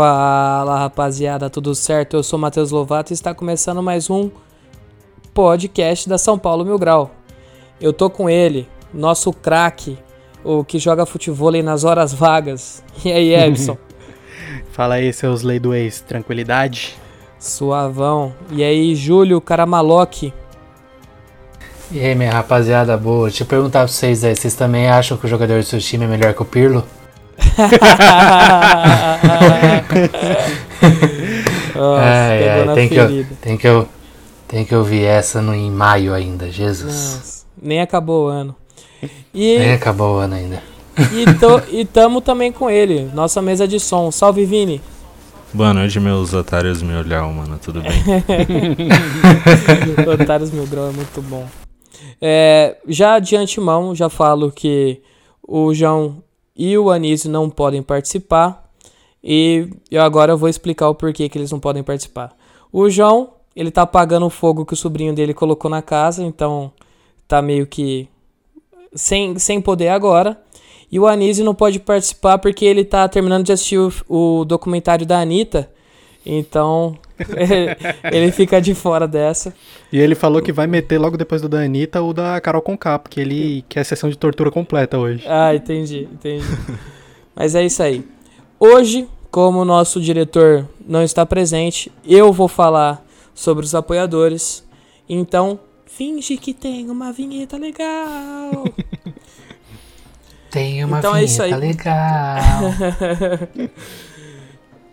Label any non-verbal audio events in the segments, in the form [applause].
Fala rapaziada, tudo certo? Eu sou Matheus Lovato e está começando mais um podcast da São Paulo Mil Grau. Eu tô com ele, nosso craque, o que joga futebol nas horas vagas. E aí, [laughs] Ebson? Fala aí, seus lei do ex, tranquilidade? Suavão. E aí, Júlio Caramaloque? E aí, minha rapaziada boa, deixa eu perguntar pra vocês aí, vocês também acham que o jogador do seu time é melhor que o Pirlo? Nossa, Ai, ai, tem, que, ferida. tem, que eu, tem que ouvir essa no, em maio ainda, Jesus. Nossa, nem acabou o ano. E, Nem acabou o ano ainda. e, to- e tamo também com ele, nossa mesa de som. Salve, Vini! Boa noite, meus otários me olhar, mano. Tudo bem? [laughs] Otários Mil Grau é muito bom. É, já de antemão, já falo que o João e o Anísio não podem participar. E eu agora vou explicar o porquê que eles não podem participar. O João, ele tá apagando o fogo que o sobrinho dele colocou na casa, então tá meio que sem, sem poder agora. E o Anísio não pode participar porque ele tá terminando de assistir o, o documentário da Anitta. Então, [laughs] ele fica de fora dessa. E ele falou que vai meter logo depois do da Anitta o da Carol Conká, porque ele quer a sessão de tortura completa hoje. Ah, entendi, entendi. Mas é isso aí. Hoje, como o nosso diretor não está presente, eu vou falar sobre os apoiadores. Então, finge que tem uma vinheta legal. [laughs] Tem uma Então é isso vinheta aí. legal. [laughs]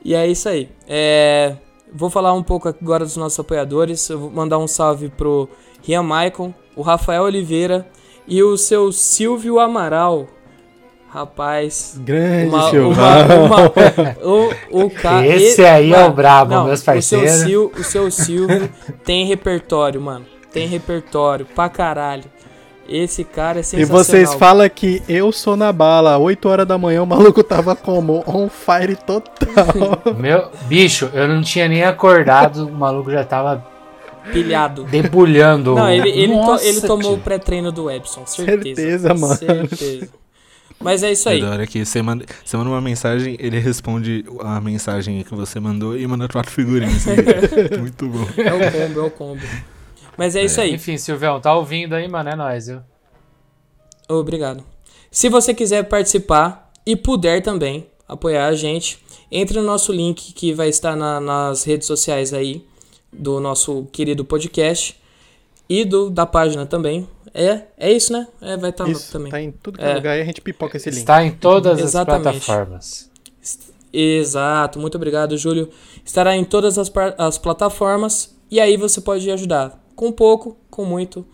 E é isso aí. É, vou falar um pouco agora dos nossos apoiadores. Eu vou mandar um salve pro Rian Maicon, o Rafael Oliveira e o seu Silvio Amaral. Rapaz, Grande Uma- uma- [laughs] o, o ca- Esse aí é o mano, brabo, não, meus O seu, parceiros. Sil- o seu Silvio tem repertório, mano. Tem repertório pra caralho. Esse cara é E sensacional. vocês falam que eu sou na bala, 8 horas da manhã o maluco tava como? On fire total. [laughs] Meu, bicho, eu não tinha nem acordado, o maluco já tava pilhado. debulhando. Não, ele, ele, to- Nossa, ele tomou o pré-treino do Epson, certeza. Certeza, mano. Certeza. Mas é isso aí. Da hora que você manda, você manda uma mensagem, ele responde a mensagem que você mandou e manda quatro figurinhas. [laughs] Muito bom. É o combo, é o combo. Mas é isso aí. Enfim, Silvão, tá ouvindo aí, mano? É nóis, viu? Obrigado. Se você quiser participar e puder também apoiar a gente, entre no nosso link que vai estar na- nas redes sociais aí do nosso querido podcast e do da página também. É, é isso, né? É, vai estar Isso, também. tá em tudo que é É. lugar e a gente pipoca esse link. Está em todas Exatamente. as plataformas. Exato, muito obrigado, Júlio. Estará em todas as, as plataformas e aí você pode ajudar com pouco, com muito.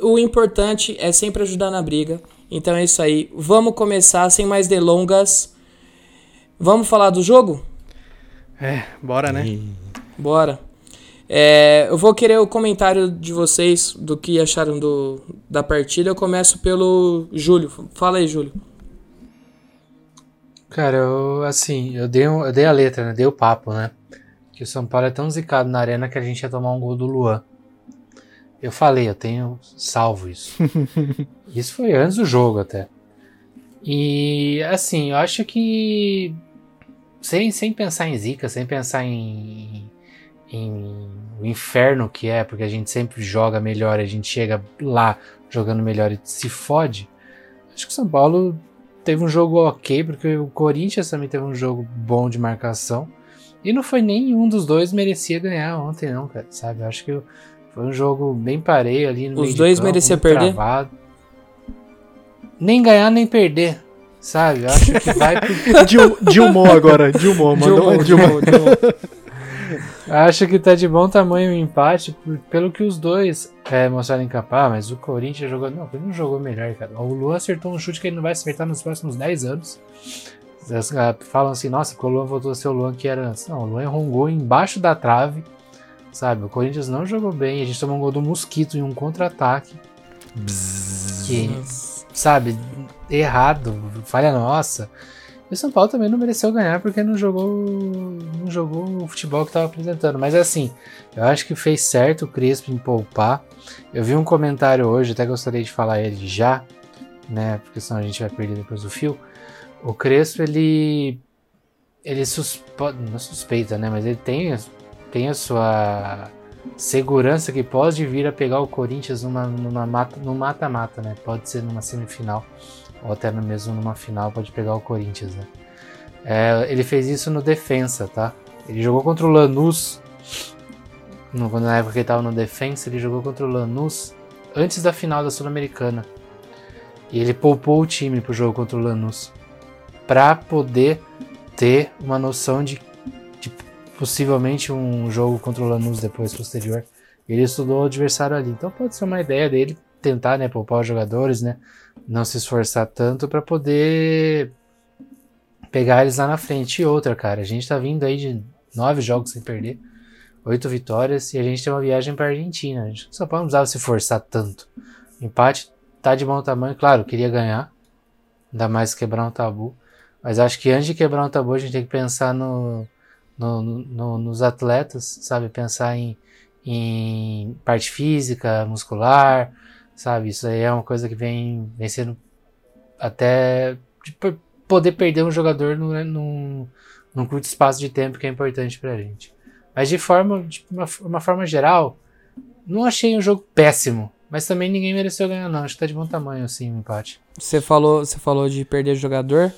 O importante é sempre ajudar na briga. Então é isso aí. Vamos começar sem mais delongas. Vamos falar do jogo? É, bora, né? E- Bora. É, eu vou querer o comentário de vocês do que acharam do, da partida. Eu começo pelo Júlio. Fala aí, Júlio. Cara, eu, assim, eu dei, um- eu dei a letra, né? Dei o papo, né? Que o São Paulo é tão zicado na arena que a gente ia tomar um gol do Luan. Eu falei, eu tenho salvo isso. [laughs] isso foi antes do jogo até. E, assim, eu acho que. Sem, sem pensar em zica, sem pensar em, em o inferno que é, porque a gente sempre joga melhor, a gente chega lá jogando melhor e se fode. Acho que o São Paulo teve um jogo ok, porque o Corinthians também teve um jogo bom de marcação. E não foi nenhum dos dois merecia ganhar ontem, não, cara. Sabe? Eu acho que foi um jogo bem pareio ali no Os dois campo, merecia perder? travado. Nem ganhar, nem perder. Sabe? Eu acho que vai pro [laughs] Dil- Dilmou agora, Dilmou, mandou. Dilmou, Dilmou. [laughs] Acho que tá de bom tamanho o empate, pelo que os dois é, mostraram em campo. Ah, mas o Corinthians jogou. Não, ele não jogou melhor, cara. O Luan acertou um chute que ele não vai acertar nos próximos 10 anos. As, ah, falam assim, nossa, o Luan voltou a ser o Luan que era antes. Não, o Luan rongou embaixo da trave, sabe? O Corinthians não jogou bem, a gente tomou um gol do Mosquito em um contra-ataque. Que, sabe, errado, falha nossa. E o São Paulo também não mereceu ganhar porque não jogou não jogou o futebol que estava apresentando. Mas assim, eu acho que fez certo o Crespo em poupar. Eu vi um comentário hoje, até gostaria de falar ele já, né? Porque senão a gente vai perder depois o fio. O Crespo, ele. Ele não suspeita, né? Mas ele tem, tem a sua segurança que pode vir a pegar o Corinthians numa, numa mata, no mata-mata, né? Pode ser numa semifinal ou até mesmo numa final pode pegar o Corinthians, né? É, ele fez isso no defensa, tá? Ele jogou contra o Lanús, no, na época que ele estava no defensa, ele jogou contra o Lanús antes da final da Sul-Americana. E ele poupou o time pro jogo contra o Lanús para poder ter uma noção de, de, possivelmente um jogo contra o Lanús depois posterior. Ele estudou o adversário ali, então pode ser uma ideia dele tentar, né, poupar os jogadores, né, não se esforçar tanto para poder pegar eles lá na frente. E outra, cara, a gente tá vindo aí de nove jogos sem perder, oito vitórias e a gente tem uma viagem para Argentina. A gente só não precisava se forçar tanto. Empate tá de bom tamanho, claro, queria ganhar, ainda mais quebrar um tabu. Mas acho que antes de quebrar um tabu, a gente tem que pensar no, no, no, nos atletas, sabe? Pensar em, em parte física, muscular, sabe? Isso aí é uma coisa que vem, vem sendo até de poder perder um jogador num, num, num curto espaço de tempo que é importante pra gente. Mas de forma, de uma, uma forma geral, não achei um jogo péssimo. Mas também ninguém mereceu ganhar, não. Acho que tá de bom tamanho, assim, o empate. Você falou, você falou de perder jogador.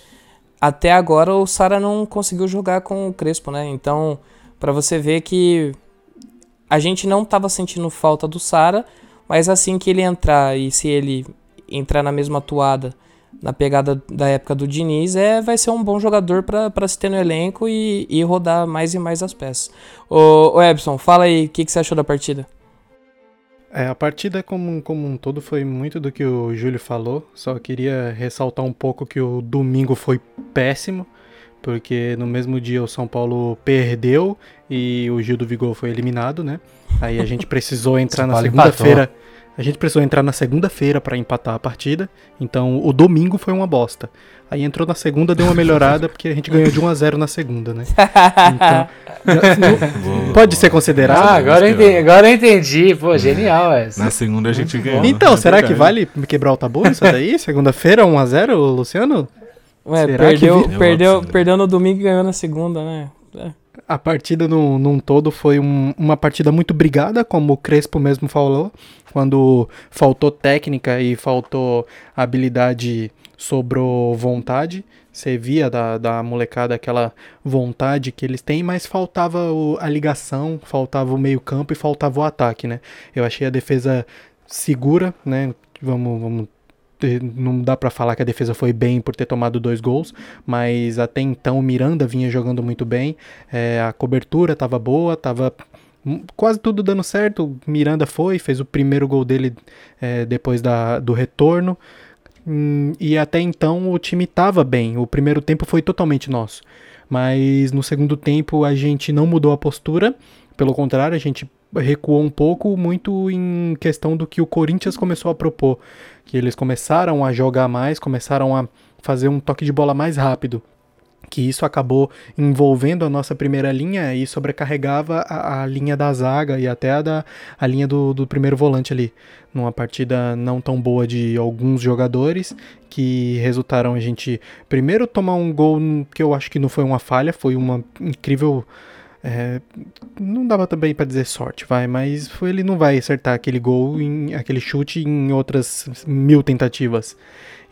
Até agora o Sara não conseguiu jogar com o Crespo, né? Então, para você ver que a gente não tava sentindo falta do Sara, mas assim que ele entrar e se ele entrar na mesma atuada, na pegada da época do Diniz, é, vai ser um bom jogador para se ter no elenco e, e, rodar mais e mais as peças. Ô, ô Ebson, fala aí, o que, que você achou da partida? É, a partida como, como um todo foi muito do que o Júlio falou, só queria ressaltar um pouco que o domingo foi péssimo, porque no mesmo dia o São Paulo perdeu e o Gil do Vigor foi eliminado, né? Aí a gente [laughs] precisou entrar na segunda-feira. A gente precisou entrar na segunda-feira para empatar a partida. Então o domingo foi uma bosta. Aí entrou na segunda, deu uma melhorada, porque a gente ganhou de 1 a 0 na segunda, né? [laughs] Então, pode ser considerado. Ah, agora eu entendi, agora eu entendi. Pô, genial essa. Na segunda a gente ganhou. Então, será que vale quebrar o tabu isso daí? Segunda-feira, 1 a 0 Luciano? Ué, será perdeu, que... perdeu, perdeu no domingo e ganhou na segunda, né? É. A partida no, num todo foi um, uma partida muito brigada, como o Crespo mesmo falou, quando faltou técnica e faltou habilidade, sobrou vontade. Você via da, da molecada aquela vontade que eles têm, mas faltava o, a ligação, faltava o meio-campo e faltava o ataque, né? Eu achei a defesa segura, né? Vamos, vamos não dá para falar que a defesa foi bem por ter tomado dois gols, mas até então o Miranda vinha jogando muito bem, é, a cobertura estava boa, estava quase tudo dando certo. Miranda foi, fez o primeiro gol dele é, depois da, do retorno. Hum, e até então o time estava bem. O primeiro tempo foi totalmente nosso. Mas no segundo tempo a gente não mudou a postura. Pelo contrário, a gente recuou um pouco, muito em questão do que o Corinthians começou a propor que eles começaram a jogar mais, começaram a fazer um toque de bola mais rápido. Que isso acabou envolvendo a nossa primeira linha e sobrecarregava a, a linha da zaga e até a, da, a linha do, do primeiro volante ali. Numa partida não tão boa de alguns jogadores que resultaram a gente primeiro tomar um gol que eu acho que não foi uma falha, foi uma incrível é, não dava também para dizer sorte, vai, mas ele não vai acertar aquele gol, em, aquele chute em outras mil tentativas.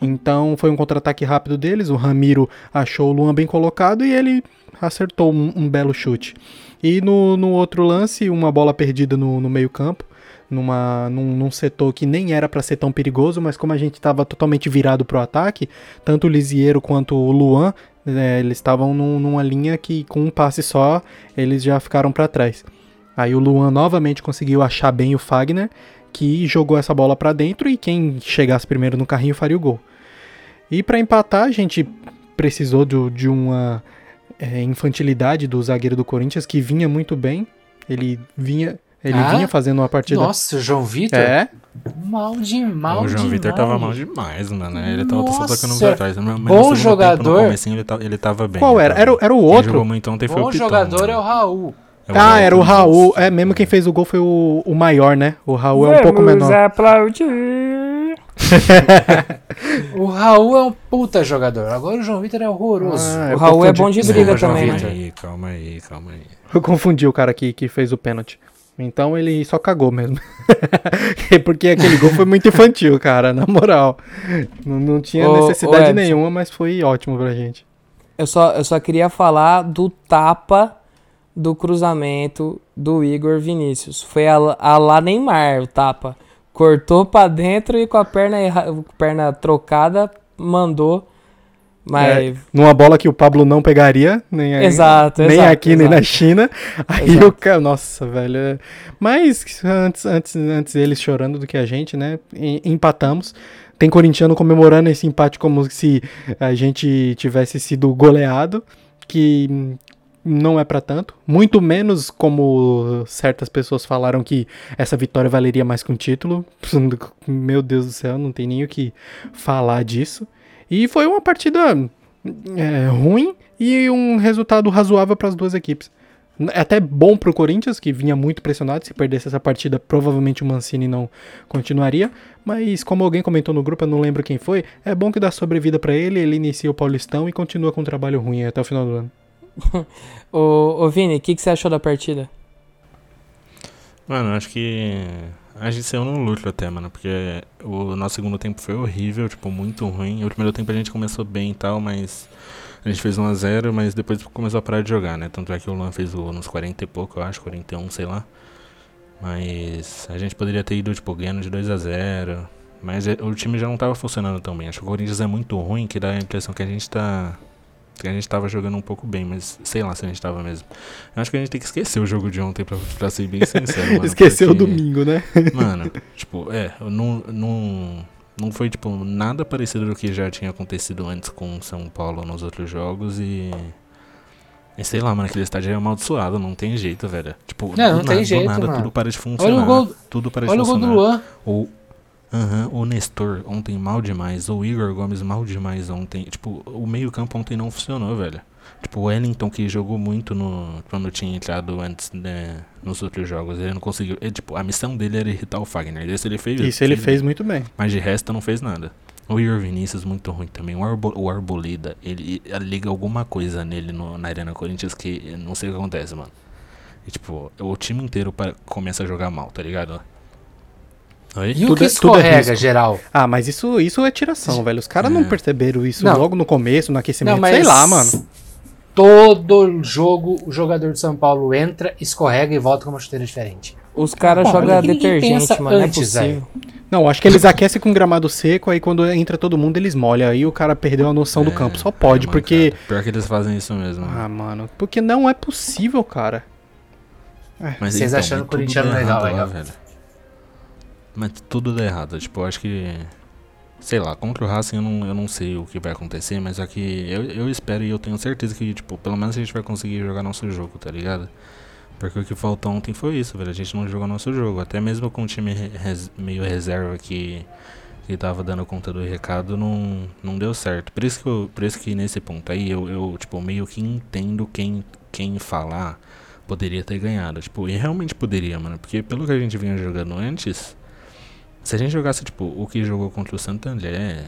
Então foi um contra-ataque rápido deles. O Ramiro achou o Luan bem colocado e ele acertou um, um belo chute. E no, no, outro lance, uma bola perdida no, no meio-campo. Numa, num, num, setor que nem era para ser tão perigoso, mas como a gente estava totalmente virado para o ataque, tanto o Lisiero quanto o Luan é, eles estavam num, numa linha que com um passe só eles já ficaram para trás. Aí o Luan novamente conseguiu achar bem o Fagner, que jogou essa bola para dentro e quem chegasse primeiro no carrinho faria o gol. E para empatar, a gente precisou do- de uma é, infantilidade do zagueiro do Corinthians que vinha muito bem. Ele vinha, ele Ah? vinha fazendo uma partida. Nossa, o João Vitor? É, Mal de mal o João demais. Vitor tava mal demais, mano. Ele tava só tocando Nossa. pra trás. Mas no Bom segundo tempo, jogador. no comecinho, ele, ta- ele tava bem. qual era? tava Era, o- bem. era o Quem outro. jogou muito ontem foi Bom o Piton. jogador é o mano. Raul. É Ah, era o Raul. É, mesmo quem fez o gol foi o, o maior, né? O Raul é um pouco menor. aplaudir. [laughs] O Raul é um puta jogador. Agora o João Vitor é horroroso. Ah, O Raul é confundi. bom de briga também, Vitor né? aí, calma aí, calma aí. Eu confundi o cara que, que fez o pênalti. Então ele só cagou mesmo. [laughs] Porque aquele gol foi muito infantil, cara, na moral. Não, não tinha Ô, ô, necessidade Edson. nenhuma, mas foi ótimo pra gente. Eu só, eu só queria falar do tapa do cruzamento do Igor Vinícius. Foi a, a lá Neymar o tapa. Cortou pra dentro e com a perna, perna trocada mandou. Mas. Numa bola que o Pablo não pegaria, nem, aí- Exato, nem exato, aqui, nem exato. na China. Aí Exato. o cara. Nossa, velho. é- Mas antes, antes, antes eles chorando do que a gente, né? em- Empatamos. Tem corintiano comemorando esse empate como se a gente tivesse sido goleado, que não é pra tanto. Muito menos como certas pessoas falaram que essa vitória valeria mais que um título. [laughs] Meu Deus do céu, não tem nem o que falar disso. E foi uma partida é, ruim e um resultado razoável para as duas equipes. É até bom pro Corinthians, que vinha muito pressionado. Se perdesse essa partida, provavelmente o Mancini não continuaria. Mas, como alguém comentou no grupo, eu não lembro quem foi, é bom que dá sobrevida para ele. Ele inicia o Paulistão e continua com um trabalho ruim até o final do ano. [laughs] Ô, Vini, o que, que você achou da partida? Mano, acho que a gente saiu no lucro até, mano, porque o nosso segundo tempo foi horrível, tipo, muito ruim. O primeiro tempo a gente começou bem e tal, mas a gente fez 1x0, mas depois começou a parar de jogar, né? Tanto é que o Luan fez nos 40 e pouco, eu acho, 41, sei lá. Mas a gente poderia ter ido, tipo, ganhando de 2x0. Mas é- o time já não tava funcionando tão bem. Acho que o Corinthians é muito ruim, que dá a impressão que a gente tá. Que a gente tava jogando um pouco bem, mas sei lá se a gente tava mesmo. Eu acho que a gente tem que esquecer o jogo de ontem, pra, pra ser bem sincero. Mano, Esqueceu o porque- domingo, né? Mano, tipo, é, não, não, não foi, tipo, nada parecido do que já tinha acontecido antes com o São Paulo nos outros jogos e. E sei lá, mano, aquele estádio é amaldiçoado, não tem jeito, velho. Tipo, Não, não do tem nada, jeito, do nada mano. tudo para de funcionar. Olha o gol, tudo para de olha o gol do funcionar. Luan. O, aham, o Nestor ontem mal demais, o Igor Gomes mal demais ontem. Tipo, o meio-campo ontem não funcionou, velho. Tipo, o Wellington que jogou muito no, quando tinha entrado antes né, nos outros jogos, ele não conseguiu. ele, tipo, a missão dele era irritar o Fagner. Isso ele fez. Isso ele fez muito bem. Mas de resto não fez nada. O Igor Vinícius muito ruim também. O, Arbo, o Arboleda, ele, ele liga alguma coisa nele no- na Arena Corinthians que não sei o que acontece, mano. E tipo, o time inteiro pa- começa a jogar mal, tá ligado? E o Tudo que é- tudo é escorrega, risco. geral? Ah, mas isso, isso é tiração, velho. Os caras não É. perceberam isso Não. logo no começo, no aquecimento. Não, mas Sei lá, mano. Todo jogo, o jogador de São Paulo entra, escorrega e volta com uma chuteira diferente. Os caras jogam que detergente, mano. antes, não é possível. Não, acho que eles aquecem com gramado seco, aí quando entra todo mundo eles molham. Aí o cara perdeu a noção do É, campo. Só pode, é, porque. mancada. Pior que eles fazem isso mesmo. né? Ah, mano. Porque não é possível, cara. Mas Vocês então, achando mas o corintiano dá legal, legal. velho. Mas tudo dá errado. Tipo, eu acho que. Sei lá, contra o Racing eu não, eu não sei o que vai acontecer, mas aqui eu, eu espero e eu tenho certeza que, tipo, pelo menos a gente vai conseguir jogar nosso jogo, tá ligado? Porque o que faltou ontem foi isso, velho. A gente não jogou nosso jogo. Até mesmo com o time re- res- meio reserva que, que tava dando conta do recado, não, não deu certo. Por isso que, eu, por isso que nesse ponto aí eu, eu, tipo, meio que entendo quem, quem falar poderia ter ganhado. Tipo, e realmente poderia, mano. Porque pelo que a gente vinha jogando antes, se a gente jogasse, tipo, o que jogou contra o Santander,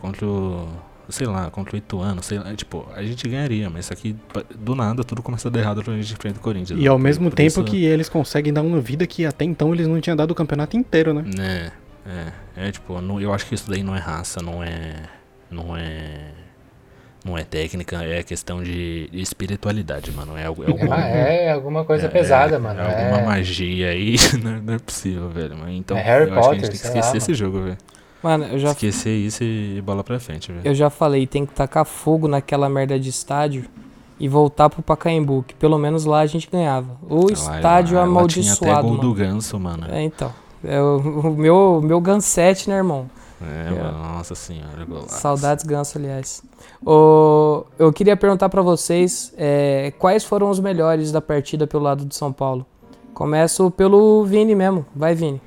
contra o. Sei lá, contra o Ituano, sei lá, tipo, a gente ganharia, mas isso aqui, do nada, tudo começa a dar errado quando a gente enfrenta o Corinthians. E ao Por- mesmo tempo isso- que eles conseguem dar uma vida que até então eles não tinham dado o campeonato inteiro, né? É, é, é tipo, não- eu acho que isso daí não é raça, não é. Não é. Não é técnica, é questão de espiritualidade, mano. É, é alguma, [laughs] Ah, é alguma coisa é- pesada, é- mano. É alguma É, magia aí, [laughs] não, não é possível, velho. Mas Então, É Harry eu acho que a Potter, gente tem que esquecer lá, esse jogo, velho. Mano, eu já, Esquecer isso e bola pra frente, velho. eu já falei, tem que tacar fogo naquela merda de estádio e voltar pro Pacaembu, que pelo menos lá a gente ganhava. O Lá- estádio lá- lá Tinha até amaldiçoado, gol mano. do ganso, mano. É, então. É o, o meu, meu Gansete, né, irmão? É, mano, nossa senhora, golaço. Saudades ganso, aliás. O, eu queria perguntar pra vocês é, quais foram os melhores da partida pelo lado do São Paulo. Começo pelo Vini mesmo. Vai, Vini.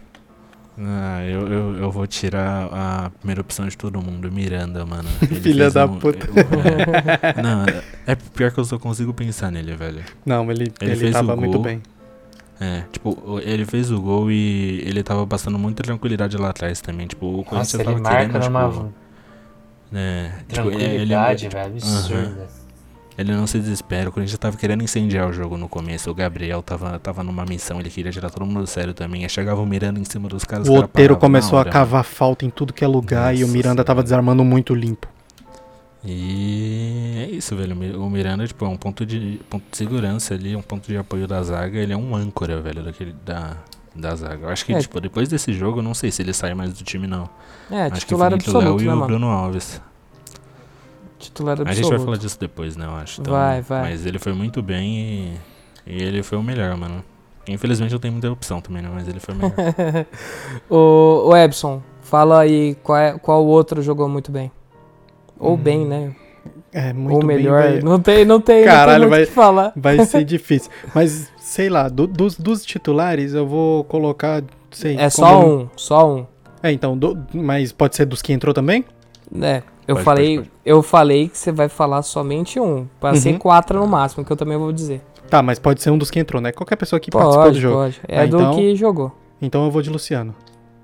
Ah, eu, eu, eu vou tirar a primeira opção de todo mundo, Miranda, mano. [laughs] Ele Filha da um- puta. eu- não, é pior que eu só consigo pensar nele, velho. Não, ele, Ele ele, fez tava o muito gol. bem. É, tipo, ele fez o gol e ele tava passando muita tranquilidade lá atrás também. Tipo, o Corinthians Nossa, ele tava marca querendo, numa tipo, é, tipo, ele- tranquilidade, ele, velho. Absurda. ele não se desespera. O Corinthians tava querendo incendiar o jogo no começo. O Gabriel tava, tava numa missão, ele queria tirar todo mundo do sério também. Aí chegava o Miranda em cima dos caras. O Oteiro começou a cavar falta em tudo que é lugar e o Nossa Miranda tava Senhora. desarmando muito limpo. E é isso, velho. O Mi- O Miranda, tipo, é um ponto de, ponto de segurança ali, um ponto de apoio da zaga. Ele é um âncora, velho, daquele, da, da zaga. Eu acho que, É. tipo, depois desse jogo, eu não sei se ele sai mais do time, não. É, acho titular que o Felipe Léo absoluto, e né, o mano? Bruno Alves. Titular A gente vai absoluto. falar disso depois, né, eu acho. Então, Vai, vai. Mas ele foi muito bem e, e ele foi o melhor, mano. Infelizmente eu tenho muita opção também, né? Mas ele foi o melhor. [laughs] o, o Ebson, fala aí qual, é- qual outro jogou muito bem. Ou Hum, bem, né? É, muito Ou bem, melhor. vai- não tem, não tem, Caralho, não tem vai- que falar. Vai ser [laughs] difícil. Mas, sei lá, do- dos, dos titulares eu vou colocar. Sei, É só um, só um. É, então, do- mas pode ser dos que entrou também? É, eu Pode, falei, pode, pode. eu falei que você vai falar somente um, pra Uhum. ser quatro no máximo, que eu também vou dizer. Tá, mas pode ser um dos que entrou, né? Qualquer pessoa que participou do jogo. pode. É Ah, do então- que jogou. Então eu vou de Luciano.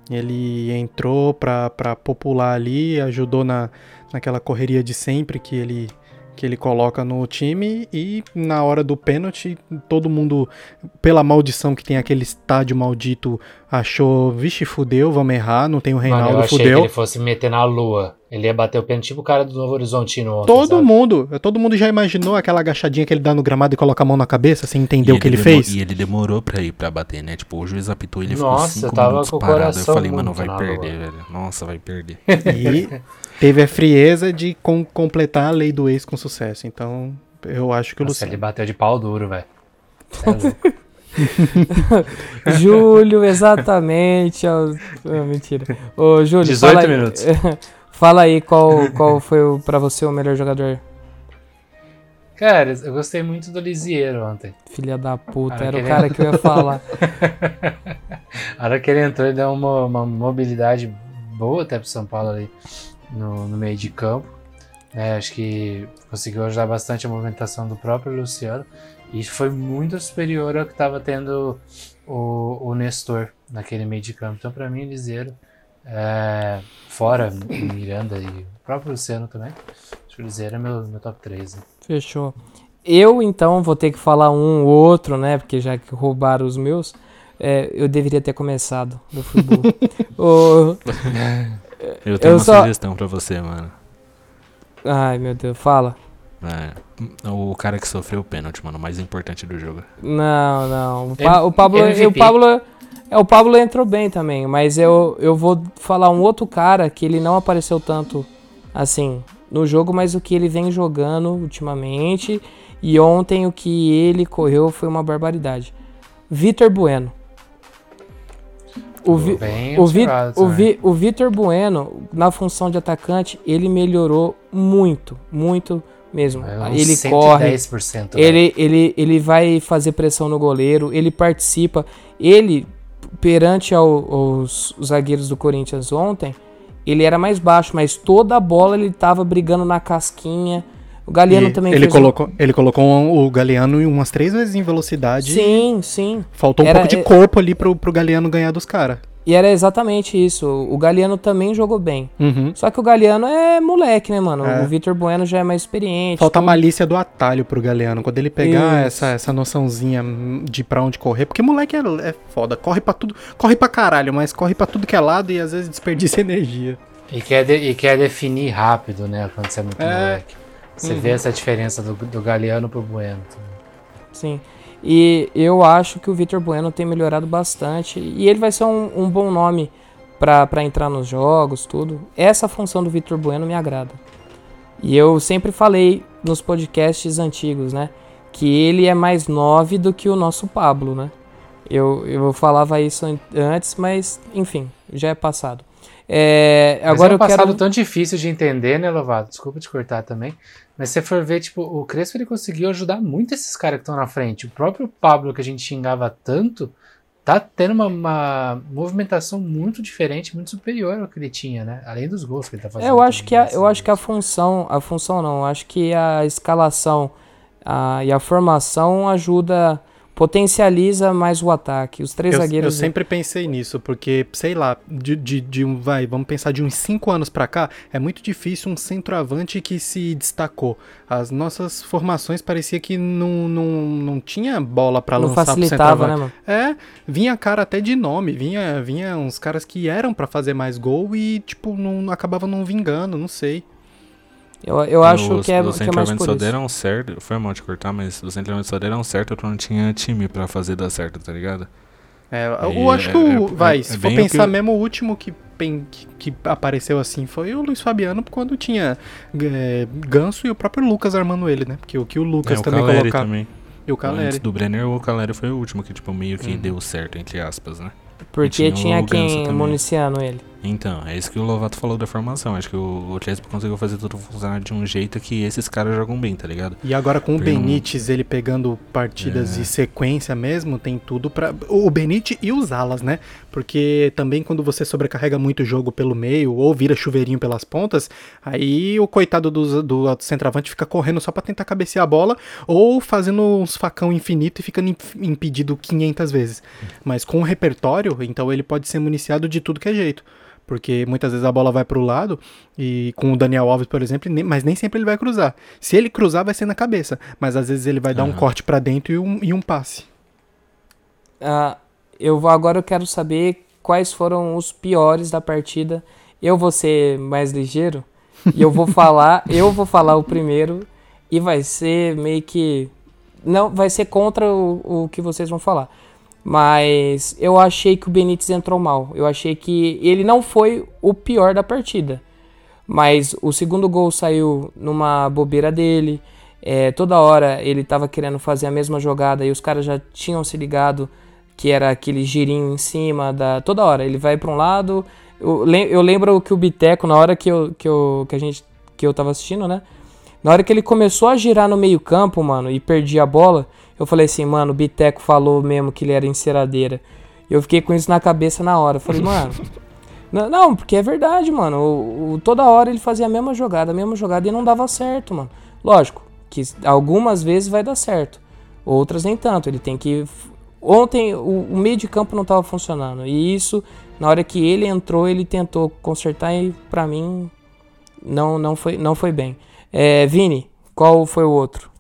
Ele entrou pra, pra popular ali, ajudou na, naquela correria de sempre que ele, que ele coloca no time e na hora do pênalti, todo mundo, pela maldição que tem aquele estádio maldito, achou, vixe, fudeu, vamos errar, não tem o Mano, eu Reinaldo, achei fudeu. que ele fosse meter na lua. Ele ia bater o pênalti tipo o cara do Novo Horizontino ontem, Todo sabe? mundo, todo mundo já imaginou aquela agachadinha que ele dá no gramado e coloca a mão na cabeça sem entender E o que ele demo- fez? E ele demorou pra ir pra bater, né? Tipo, o juiz apitou ele Nossa, ficou eu cinco tava minutos com o parado. Eu falei, mano, vai perder, lua. velho. Nossa, vai perder. [laughs] [laughs] E teve a frieza de com- completar a lei do ex com sucesso. Então, eu acho que o Nossa, ele Luciano. bateu de pau duro, velho. É. [laughs] Júlio, exatamente. ó. Ah, mentira. Ô, Júlio, 18 fala aí, minutos. [laughs] fala aí qual, qual foi o, pra você o melhor jogador. Cara, eu gostei muito do Lisieiro ontem. Filha da puta, Cara, era o cara que eu ia falar. [laughs] A hora que ele entrou, ele deu uma, uma mobilidade boa até pro São Paulo ali no, no meio de campo. né? acho que conseguiu ajudar bastante a movimentação do próprio Luciano. E foi muito superior ao que estava tendo o, o Nestor naquele meio de campo. Então, para mim, Liseiro, é, fora Miranda e o próprio Luciano também, acho que o Liseiro é meu, meu top 3. Né? Fechou. Eu, então, vou ter que falar um ou outro, né? Porque já que roubaram os meus, é, eu deveria ter começado do futebol. [laughs] Ô, [laughs] Eu tenho Eu uma só- sugestão pra você, mano. Ai, meu Deus, fala. É, o cara que sofreu o pênalti, mano, o mais importante do jogo. Não, não. O, Pa- o Pablo, MVP. o Pablo, é, o Pablo entrou bem também, mas eu, eu vou falar um outro cara que ele não apareceu tanto assim no jogo, mas o que ele vem jogando ultimamente e ontem o que ele correu foi uma barbaridade. Vitor Bueno. O, Vi- o, Vi, o. Vi, o Vitor Bueno, na função de atacante, ele melhorou muito, muito mesmo. É ele corre, 110%, velho. ele, ele, ele vai fazer pressão no goleiro, ele participa. Ele, perante ao- aos zagueiros do Corinthians ontem, ele era mais baixo, mas toda a bola ele tava brigando na casquinha. O Galeano E também ele fez um- colocou, ele colocou um- o Galeano umas três vezes em velocidade. Sim, sim. Faltou um Era- pouco de corpo ali pro, pro Galeano ganhar dos caras. E era exatamente isso. O Galeano também jogou bem. Uhum. Só que o Galeano é moleque, né, mano? É. O Vitor Bueno já é mais experiente. Falta a malícia do atalho pro Galeano. Quando ele pegar Isso. essa, essa noçãozinha de pra onde correr. Porque moleque é, é foda. Corre pra tudo. Corre pra caralho, mas corre pra tudo que é lado e às vezes desperdiça [laughs] energia. E quer, de- e quer definir rápido, né? Quando você é muito É. moleque. Você Uhum. vê essa diferença do, do Galeano pro Bueno. Sim. E eu acho que o Vitor Bueno tem melhorado bastante. E ele vai ser um, um bom nome pra pra entrar nos jogos, tudo. Essa função do Vitor Bueno me agrada. E eu sempre falei nos podcasts antigos, né? Que ele é mais 9 do que o nosso Pablo, né? Eu, eu falava isso an- antes, mas enfim, já é passado. É, Mas agora é um eu passado quero. tão difícil de entender, né, Lovato? Desculpa te cortar também. Mas se você for ver, tipo, o Crespo ele conseguiu ajudar muito esses caras que estão na frente. O próprio Pablo, que a gente xingava tanto, tá tendo uma, uma movimentação muito diferente, muito superior ao que ele tinha, né? Além dos gols que ele tá fazendo. É, eu acho também, que a, né? eu acho que a função, a função não, acho que a escalação a, e a formação ajuda, potencializa mais o ataque. Os três Eu, eu zagueiros. sempre pensei nisso, porque, sei lá, de, de, de um, vai, vamos pensar de uns 5 anos pra cá, é muito difícil um centroavante que se destacou. As nossas formações parecia que não, não, não tinha bola pra não lançar pro facilitava, né, centroavante. mano? É, vinha cara até de nome, vinha, vinha uns caras que eram pra fazer mais gol e, tipo, não acabava não vingando, não sei. Eu, eu acho Os- que é, os que é mais por só isso. deram certo. Foi mal te cortar, mas os centroavantes só deram certo quando tinha time pra fazer dar certo, tá ligado? É, E eu acho que é- o. é- vai, é se for o pensar que- mesmo, o último que, que, que apareceu assim foi o Luiz Fabiano quando tinha é, Ganso e o próprio Lucas armando ele, né? Porque o que o Lucas É, o também Caleri colocava. também. E o Antes Caleri. do Brenner, o Caleri foi o último que, tipo, meio que Uhum. deu certo, entre aspas, né? Porque tinha tinha, quem municiando ele. Então, é isso que o Lovato falou da formação. Acho que o, o conseguiu fazer tudo funcionar de um jeito que esses caras jogam bem, tá ligado? E agora com o Porque não- Benítez, ele pegando partidas É. e sequência mesmo, tem tudo pra. O Benítez e os alas, né? Porque também quando você sobrecarrega muito o jogo pelo meio ou vira chuveirinho pelas pontas, aí o coitado do, do centroavante fica correndo só pra tentar cabecear a bola ou fazendo uns facão infinito e ficando imp- impedido 500 vezes. Mas com o repertório, então ele pode ser municiado de tudo que é jeito. Porque muitas vezes a bola vai pro lado, e com o Daniel Alves, por exemplo, nem- mas nem sempre ele vai cruzar. Se ele cruzar, vai ser na cabeça. Mas às vezes ele vai dar um Aham. corte pra dentro e um, e um passe. Ah, eu vou agora eu quero saber quais foram os piores da partida. Eu vou ser mais ligeiro e eu vou [laughs] falar, eu vou falar o primeiro e vai ser meio que não vai ser contra o, o que vocês vão falar. Mas eu achei que o Benítez entrou mal. Eu achei que ele não foi o pior da partida. Mas o segundo gol saiu numa bobeira dele. É, toda hora ele tava querendo fazer a mesma jogada e os caras já tinham se ligado que era aquele girinho em cima da. Toda hora ele vai para um lado. Eu lembro que o Biteco, na hora que, eu, que, eu, que a gente que eu tava assistindo, né? Na hora que ele começou a girar no meio-campo, mano, e perdia a bola, eu falei assim, mano, o Biteco falou mesmo que ele era enceradeira. Eu fiquei com isso na cabeça na hora. Eu falei, mano. [laughs] Não, não, porque é verdade, mano. O, o- toda hora ele fazia a mesma jogada, a mesma jogada e não dava certo, mano. Lógico, que algumas vezes vai dar certo, outras nem tanto. Ele tem que. Ontem o, o meio de campo não tava funcionando. E isso, na hora que ele entrou, ele tentou consertar e pra mim não, não, foi, não foi bem. É, Vini, qual foi o outro?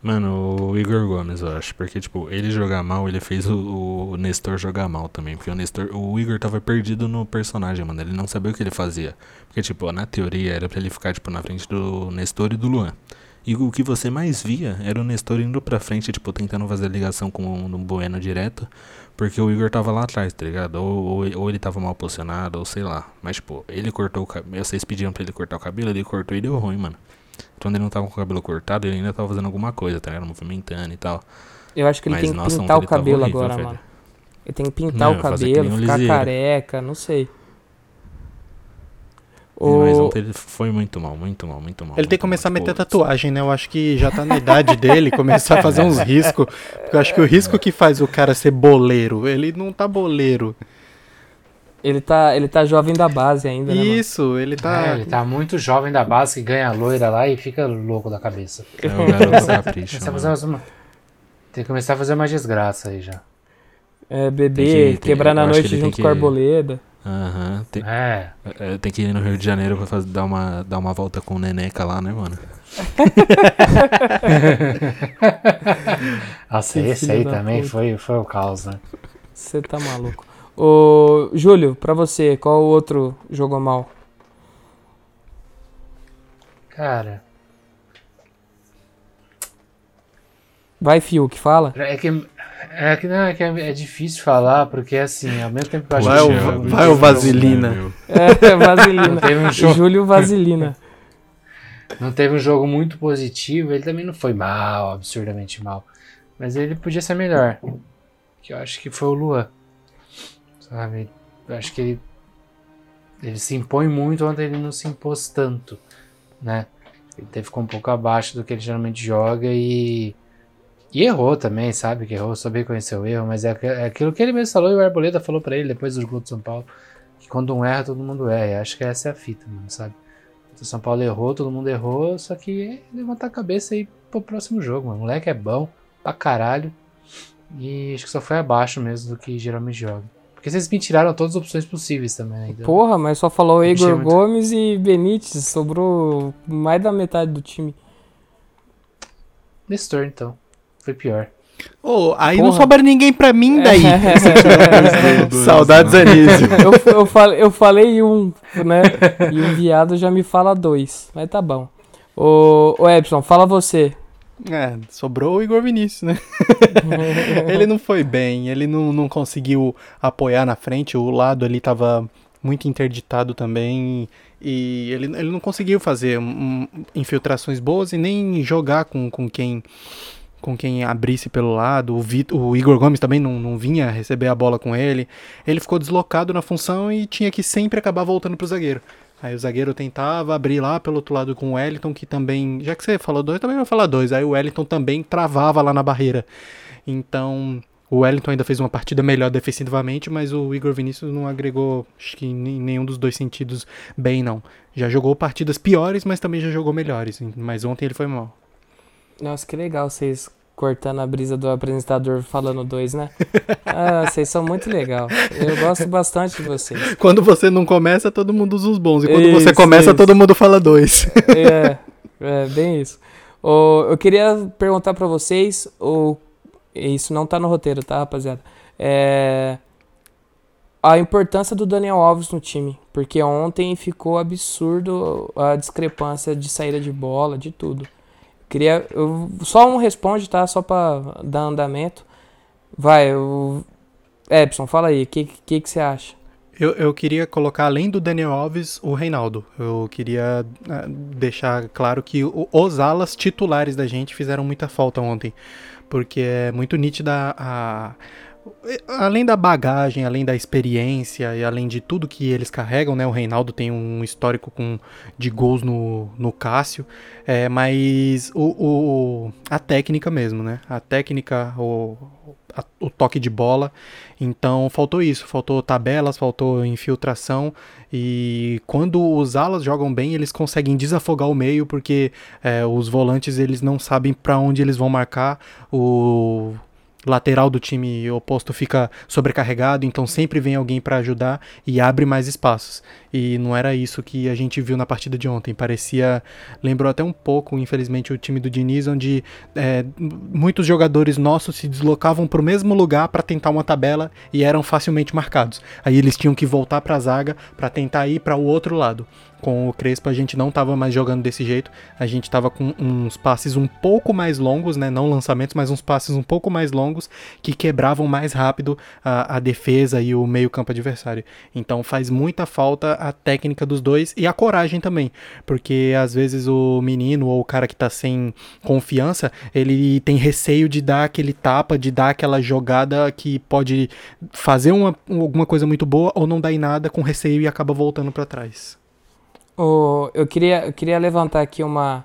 Mano, o Igor Gomes, eu acho. Porque, tipo, ele jogar mal, ele fez o, o Nestor jogar mal também. Porque o Nestor, o Igor tava perdido no personagem, mano. Ele não sabia o que ele fazia. Porque, tipo, na teoria era pra ele ficar, tipo, na frente do Nestor e do Luan. E o que você mais via era o Nestor indo pra frente, tipo, tentando fazer ligação com o Bueno direto. Porque o Igor tava lá atrás, tá ligado? Ou, ou, ou ele tava mal posicionado, ou sei lá. Mas, tipo, ele cortou o cabelo. Vocês pediam pra ele cortar o cabelo, ele cortou e deu ruim, mano. Quando ele não tava com o cabelo cortado, ele ainda tava fazendo alguma coisa, tá ligado? Movimentando e tal. Eu acho que ele Mas, tem que nossa, pintar o cabelo horrível, agora, velho. mano. Ele tem que pintar Não, o cabelo, ficar careca, não sei. Mas O- ontem ele foi muito mal, muito mal, muito mal. Ele tem muito que começar a mal, meter tipo, tatuagem, né? Eu acho que já tá na idade dele começar a fazer uns riscos. Porque eu acho que o risco que faz o cara ser boleiro, ele não tá boleiro. Ele tá, ele tá jovem da base ainda, né, mano? Isso, ele tá. É, ele tá muito jovem da base que ganha loira lá e fica louco da cabeça. É o garoto capricho, a umas- Tem que começar a fazer uma desgraça aí já. É, bebê, Tem que- tem- quebrar na noite junto que- com a arboleda. Aham. Tem, É. é, tem que ir no Rio de Janeiro pra fazer, dar, uma, dar uma volta com o Neneca lá, né, mano? [laughs] Nossa, esse aí também puta. foi, foi o caos, né? Você tá maluco. Ô, Júlio, pra você, qual o outro jogou mal? Cara, Vai, Fiuk, fala. é que. É que não, é que é, é difícil falar, porque assim, ao mesmo tempo que eu acho Vai que o- vai o Vaselina. É, Vaselina. [laughs] Teve um jogo, Júlio Vaselina. não teve um jogo muito positivo, ele também não foi mal, absurdamente mal. Mas ele podia ser melhor. Que eu acho que foi o Luan. Sabe? Acho que ele ele se impõe muito, ontem ele não se impôs tanto, né? Ele até ficou um pouco abaixo do que ele geralmente joga e. E errou também, sabe? Que errou, soube reconhecer o erro, mas é, é aquilo que ele mesmo falou e o Arboleda falou para ele depois do gol do São Paulo. Que quando um erra, todo mundo erra. E acho que essa é a fita, mano, sabe? O São Paulo errou, todo mundo errou, só que é levantar a cabeça aí pro próximo jogo, mano. O moleque é bom pra caralho. E acho que só foi abaixo mesmo do que geralmente joga. Porque vocês me tiraram todas as opções possíveis também, né? Então, Porra, mas só falou Igor muito. Gomes e Benítez. Sobrou mais da metade do time. Nestor, então. Foi pior. Ô, aí Porra. não sobra ninguém pra mim daí. É. [laughs] [laughs] Saudades, Anísio. eu, eu, falei, eu falei um, né? E o viado já me fala dois. Mas tá bom. Ô, ô Epson, fala você. É, sobrou o Igor Vinícius, né? [laughs] ele não foi bem, ele não, não conseguiu apoiar na frente, o lado ali tava muito interditado também. E ele, ele não conseguiu fazer um, infiltrações boas e nem jogar com, com quem com quem abrisse pelo lado. O, Vitor, o Igor Gomes também não, não vinha receber a bola com ele. Ele ficou deslocado na função e tinha que sempre acabar voltando pro zagueiro. Aí o zagueiro tentava abrir lá pelo outro lado com o Wellington, que também. Já que você falou dois, também vai falar dois. Aí o Wellington também travava lá na barreira. Então. O Wellington ainda fez uma partida melhor defensivamente, mas o Igor Vinícius não agregou, acho que em nenhum dos dois sentidos, bem, não. Já jogou partidas piores, mas também já jogou melhores. Mas ontem ele foi mal. Nossa, que legal vocês cortando a brisa do apresentador falando dois, né? Ah, vocês são muito legal. Eu gosto bastante de vocês. Quando você não começa, todo mundo usa os bons. E quando você Isso, começa, isso. todo mundo fala dois. É, é bem isso. Eu queria perguntar pra vocês, o, isso não tá no roteiro, tá, rapaziada? É, a importância do Daniel Alves no time, porque ontem ficou absurdo a discrepância de saída de bola, de tudo. Queria, eu- só um responde, tá? Só pra dar andamento. Vai, Epson, fala aí, o que, que, que você acha? Eu, eu queria colocar, além do Daniel Alves, o Reinaldo. Eu queria ah, deixar claro que os alas titulares da gente fizeram muita falta ontem. Porque é muito nítida a. Além da bagagem, além da experiência e além de tudo que eles carregam, né? O Reinaldo tem um histórico com, de gols no, no Cássio. É, mas o, o- a técnica mesmo, né? A técnica, o, a- o toque de bola. Então faltou isso, faltou tabelas, faltou infiltração. E quando os alas jogam bem, eles conseguem desafogar o meio, porque é, os volantes eles não sabem para onde eles vão marcar. O lateral do time oposto fica sobrecarregado, então sempre vem alguém para ajudar e abre mais espaços. E não era isso que a gente viu na partida de ontem. Parecia, lembrou até um pouco, infelizmente, o time do Diniz, onde é, muitos jogadores nossos se deslocavam para o mesmo lugar para tentar uma tabela e eram facilmente marcados. Aí eles tinham que voltar para a zaga para tentar ir para o outro lado. Com o Crespo a gente não estava mais jogando desse jeito, a gente estava com uns passes um pouco mais longos, né? não lançamentos, mas uns passes um pouco mais longos que quebravam mais rápido a, a defesa e o meio-campo adversário. Então faz muita falta a técnica dos dois e a coragem também, porque às vezes o menino ou o cara que tá sem confiança, ele tem receio de dar aquele tapa, de dar aquela jogada que pode fazer uma, alguma coisa muito boa ou não dar em nada com receio e acaba voltando para trás. Ô, eu, queria, eu queria levantar aqui uma,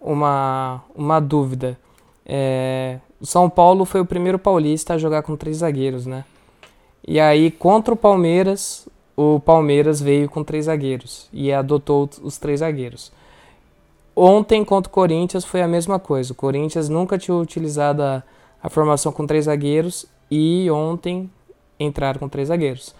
uma, uma dúvida. É, o São Paulo foi o primeiro paulista a jogar com três zagueiros, né? E aí, contra o Palmeiras, o Palmeiras veio com três zagueiros e adotou os três zagueiros. Ontem, contra o Corinthians, foi a mesma coisa. O Corinthians nunca tinha utilizado a, a formação com três zagueiros e ontem entraram com três zagueiros.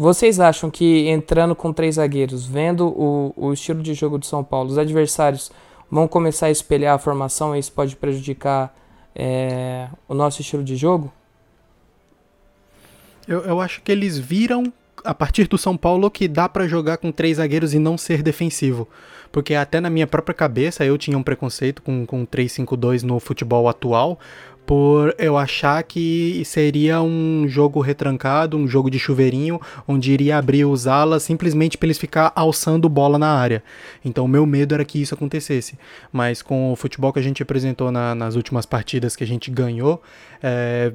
Vocês acham que entrando com três zagueiros, vendo o, o estilo de jogo do São Paulo, os adversários vão começar a espelhar a formação e isso pode prejudicar é, o nosso estilo de jogo? Eu, eu acho que eles viram a partir do São Paulo que dá pra jogar com três zagueiros e não ser defensivo. Porque até na minha própria cabeça eu tinha um preconceito com, com 3-5-2 no futebol atual, por eu achar que seria um jogo retrancado, um jogo de chuveirinho, onde iria abrir os alas simplesmente para eles ficar alçando bola na área. Então o meu medo era que isso acontecesse. Mas com o futebol que a gente apresentou na, nas últimas partidas que a gente ganhou, é,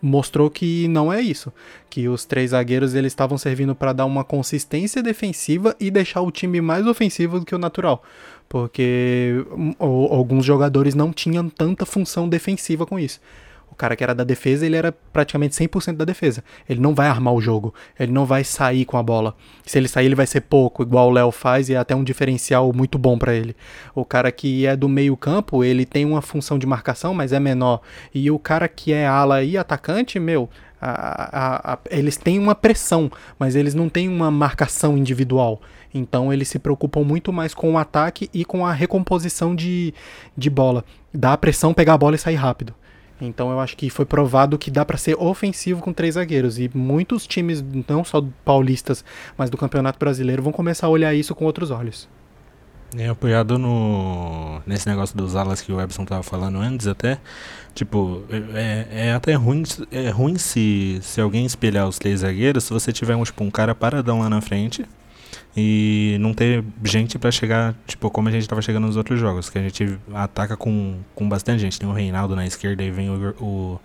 mostrou que não é isso. Que os três zagueiros eles estavam servindo para dar uma consistência defensiva e deixar o time mais ofensivo do que o natural porque hum, alguns jogadores não tinham tanta função defensiva com isso. O cara que era da defesa, ele era praticamente 100% da defesa. Ele não vai armar o jogo, ele não vai sair com a bola. Se ele sair, ele vai ser pouco, igual o Léo faz, e é até um diferencial muito bom para ele. O cara que é do meio-campo, ele tem uma função de marcação, mas é menor. E o cara que é ala e atacante, meu, a, a, a, eles têm uma pressão, mas eles não têm uma marcação individual. Então eles se preocupam muito mais com o ataque e com a recomposição de, de bola. Dá a pressão, pegar a bola e sair rápido. Então eu acho que foi provado que dá para ser ofensivo com três zagueiros. E muitos times, não só paulistas, mas do Campeonato Brasileiro, vão começar a olhar isso com outros olhos. É apoiado no nesse negócio dos alas que o Webson tava falando antes até. Tipo, é, é até ruim, é ruim se, se alguém espelhar os três zagueiros, se você tiver um, tipo, um cara paradão lá na frente e não ter gente para chegar, tipo, como a gente tava chegando nos outros jogos, que a gente ataca com, com bastante gente. Tem o Reinaldo na esquerda e vem o, o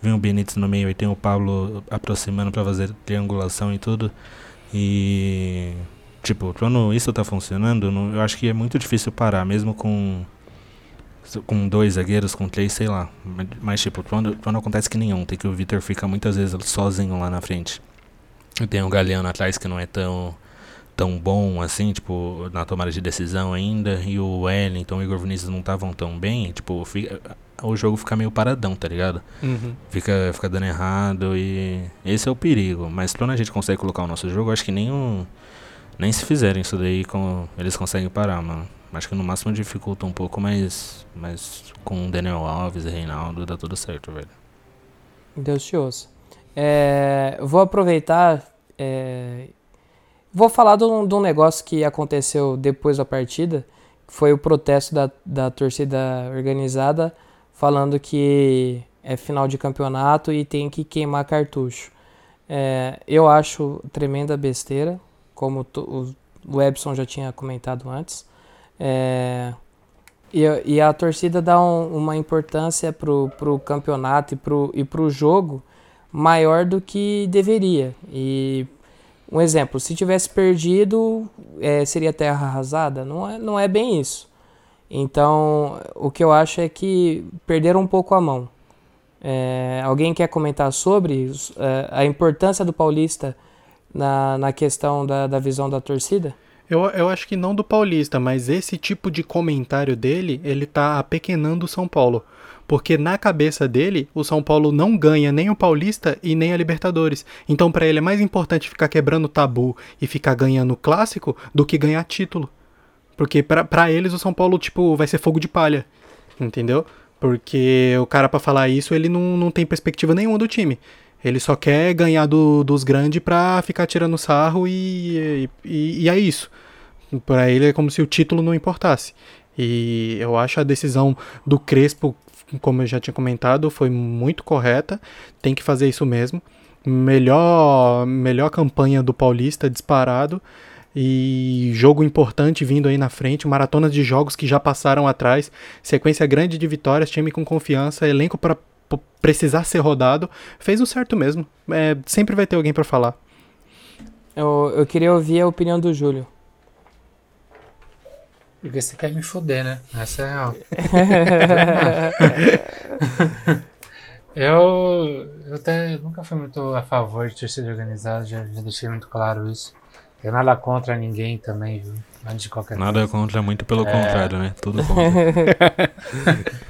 vem o Benítez no meio e tem o Pablo aproximando para fazer triangulação e tudo. E tipo, quando isso tá funcionando, não, eu acho que é muito difícil parar, mesmo com com dois zagueiros, com três, sei lá. Mas, tipo, quando, quando acontece que nenhum, tem que o Vitor fica muitas vezes sozinho lá na frente. E tem o Galeano atrás que não é tão tão bom assim, tipo, na tomada de decisão ainda, e o Wellington e o Igor Vinícius não estavam tão bem, tipo, fica, o jogo fica meio paradão, tá ligado? Uhum. Fica, fica dando errado e esse é o perigo. Mas quando a gente consegue colocar o nosso jogo, acho que nem, o, nem se fizerem isso daí, eles conseguem parar, mano. Acho que no máximo dificulta um pouco, mas, mas com Daniel Alves e Reinaldo dá tudo certo, velho. Deus te ouça. É, vou aproveitar é, Vou falar de um negócio que aconteceu depois da partida, que foi o protesto da, da torcida organizada falando que é final de campeonato e tem que queimar cartucho. É, eu acho tremenda besteira, como o Webson já tinha comentado antes. É, e, e, a torcida dá um, uma importância pro, pro campeonato e pro, e jogo maior do que deveria. E um exemplo, se tivesse perdido, é, seria terra arrasada? Não é, não é bem isso. Então, o que eu acho é que perderam um pouco a mão. É, alguém quer comentar sobre é, a importância do Paulista na, na questão da, da visão da torcida? Eu, eu acho que não do Paulista, mas esse tipo de comentário dele, ele tá apequenando o São Paulo porque na cabeça dele, o São Paulo não ganha nem o Paulista e nem a Libertadores. Então para ele é mais importante ficar quebrando tabu e ficar ganhando clássico do que ganhar título. Porque para eles o São Paulo tipo vai ser fogo de palha, entendeu? Porque o cara para falar isso, ele não, não tem perspectiva nenhuma do time. Ele só quer ganhar do, dos grandes pra ficar tirando sarro e, e, e é isso. Para ele é como se o título não importasse. E eu acho a decisão do Crespo como eu já tinha comentado, foi muito correta. Tem que fazer isso mesmo. Melhor, melhor campanha do Paulista disparado. E jogo importante vindo aí na frente, maratonas de jogos que já passaram atrás, sequência grande de vitórias, time com confiança, elenco para precisar ser rodado, fez o certo mesmo. É, sempre vai ter alguém para falar. Eu, eu queria ouvir a opinião do Júlio. Porque você quer me foder, né? Essa é a [laughs] eu, eu até nunca fui muito a favor de torcida organizada, já, já deixei muito claro isso. Eu nada contra ninguém também, viu? Antes de qualquer Nada coisa. contra, muito pelo é... contrário, né? Tudo contra. [laughs]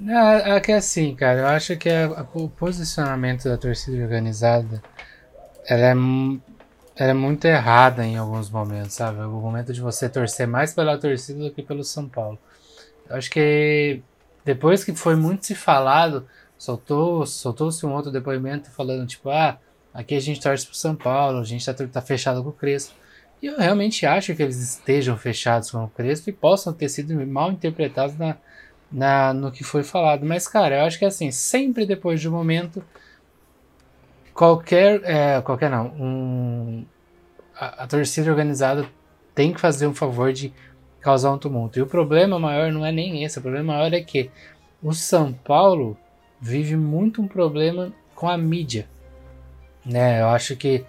Não, é que é assim, cara, eu acho que a, a, o posicionamento da torcida organizada ela é ela é muito errada em alguns momentos, sabe? O momento de você torcer mais pela torcida do que pelo São Paulo. Eu acho que depois que foi muito se falado, soltou, soltou-se um outro depoimento falando tipo, ah, aqui a gente torce pro São Paulo, a gente tá, tá fechado com o Crespo. E eu realmente acho que eles estejam fechados com o Crespo e possam ter sido mal interpretados na, na, no que foi falado. Mas, cara, eu acho que assim, sempre depois de um momento, qualquer. É, qualquer não. Um, a, a torcida organizada tem que fazer um favor de causar um tumulto. E o problema maior não é nem esse, o problema maior é que o São Paulo vive muito um problema com a mídia. Né? Eu acho que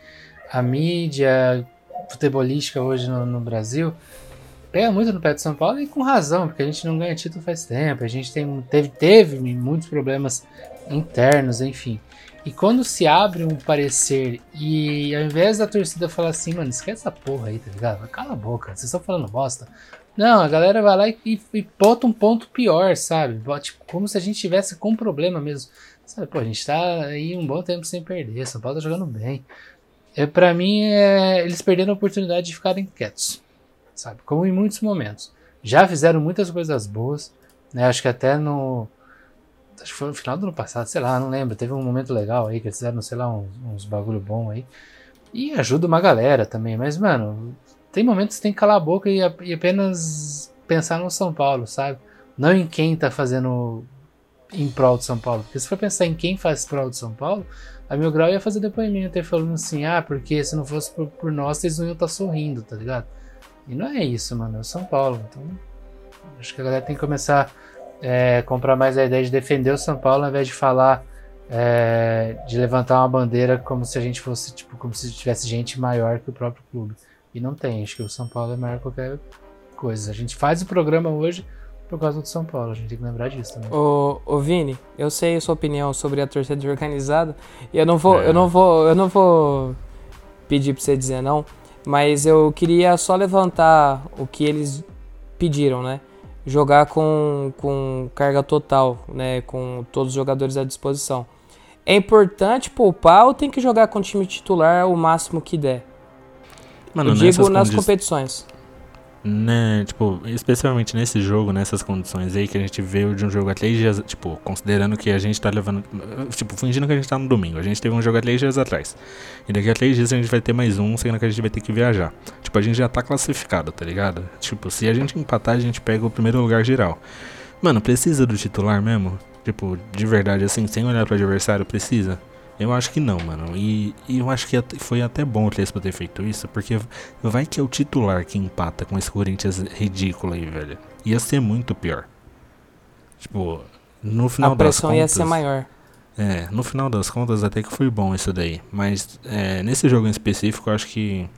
a mídia futebolística hoje no, no Brasil pega muito no pé do São Paulo e com razão, porque a gente não ganha título faz tempo, a gente tem, teve, teve muitos problemas internos, enfim. E quando se abre um parecer e ao invés da torcida falar assim, mano, esquece essa porra aí, tá ligado? Cala a boca, vocês estão falando bosta. Não, a galera vai lá e, e, e bota um ponto pior, sabe? Tipo, como se a gente tivesse com problema mesmo. Sabe, pô, a gente tá aí um bom tempo sem perder, São Paulo tá jogando bem. É, para mim, é, eles perderam a oportunidade de ficarem quietos sabe? Como em muitos momentos. Já fizeram muitas coisas boas, né? Acho que até no. Acho que foi no final do ano passado, sei lá, não lembro. Teve um momento legal aí que eles fizeram, sei lá, uns, uns bagulho bom aí. E ajuda uma galera também. Mas, mano, tem momentos que tem que calar a boca e, e apenas pensar no São Paulo, sabe? Não em quem tá fazendo em prol de São Paulo. Porque se for pensar em quem faz prol de São Paulo, a Mil Grau ia fazer depoimento aí falando assim, ah, porque se não fosse por, por nós, eles não iam estar tá sorrindo, tá ligado? E não é isso, mano. É o São Paulo. Então, acho que a galera tem que começar a é, comprar mais a ideia de defender o São Paulo ao invés de falar é, de levantar uma bandeira como se a gente fosse, tipo, como se tivesse gente maior que o próprio clube. E não tem. Acho que o São Paulo é maior que qualquer coisa. A gente faz o programa hoje por causa do São Paulo. A gente tem que lembrar disso também. Ô, ô Vini, eu sei a sua opinião sobre a torcida organizada e eu não vou, é. eu não vou, eu não vou pedir para você dizer não, mas eu queria só levantar o que eles pediram, né? Jogar com, com carga total, né? Com todos os jogadores à disposição. É importante poupar ou tem que jogar com o time titular o máximo que der? Mano, eu digo nas competições né, tipo, especialmente nesse jogo, nessas condições aí que a gente veio de um jogo há três dias, tipo, considerando que a gente tá levando, tipo, fingindo que a gente tá no domingo, a gente teve um jogo há três dias atrás, e daqui a três dias a gente vai ter mais um, sendo que a gente vai ter que viajar. Tipo, a gente já tá classificado, tá ligado? Tipo, se a gente empatar, a gente pega o primeiro lugar geral. Mano, precisa do titular mesmo? Tipo, de verdade, assim, sem olhar pro adversário, precisa? Eu acho que não, mano. E, e eu acho que foi até bom o Crespo ter feito isso, porque vai que é o titular que empata com esse Corinthians ridículo aí, velho. Ia ser muito pior. Tipo, no final das contas. A pressão ia ser maior. É, no final das contas até que foi bom isso daí. Mas é, nesse jogo em específico eu acho que,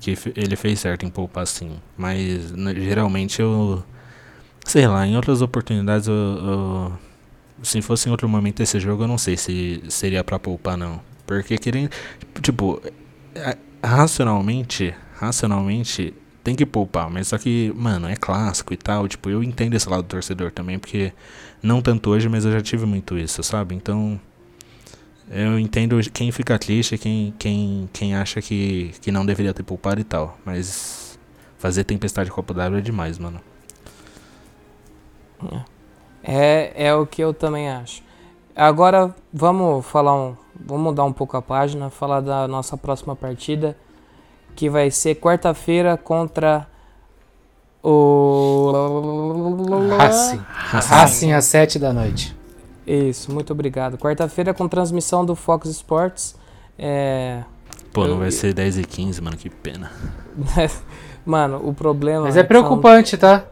que ele fez certo em poupar sim. Mas geralmente eu. Sei lá, em outras oportunidades eu, eu se fosse em outro momento esse jogo, eu não sei se seria para poupar não. Porque querendo, tipo, é, racionalmente, racionalmente tem que poupar, mas só que, mano, é clássico e tal, tipo, eu entendo esse lado do torcedor também, porque não tanto hoje, mas eu já tive muito isso, sabe? Então, eu entendo quem fica triste, quem quem quem acha que que não deveria ter poupado e tal, mas fazer tempestade Copa d'Água é demais, mano. É. É, é o que eu também acho. Agora vamos falar um, vamos mudar um pouco a página, falar da nossa próxima partida, que vai ser quarta-feira contra o Racing. Racing às 7 da noite. Isso, muito obrigado. Quarta-feira com transmissão do Fox Sports. É... Pô, não eu... vai ser 10 e 15, mano, que pena. [laughs] mano, o problema. Mas é, é preocupante, são... tá?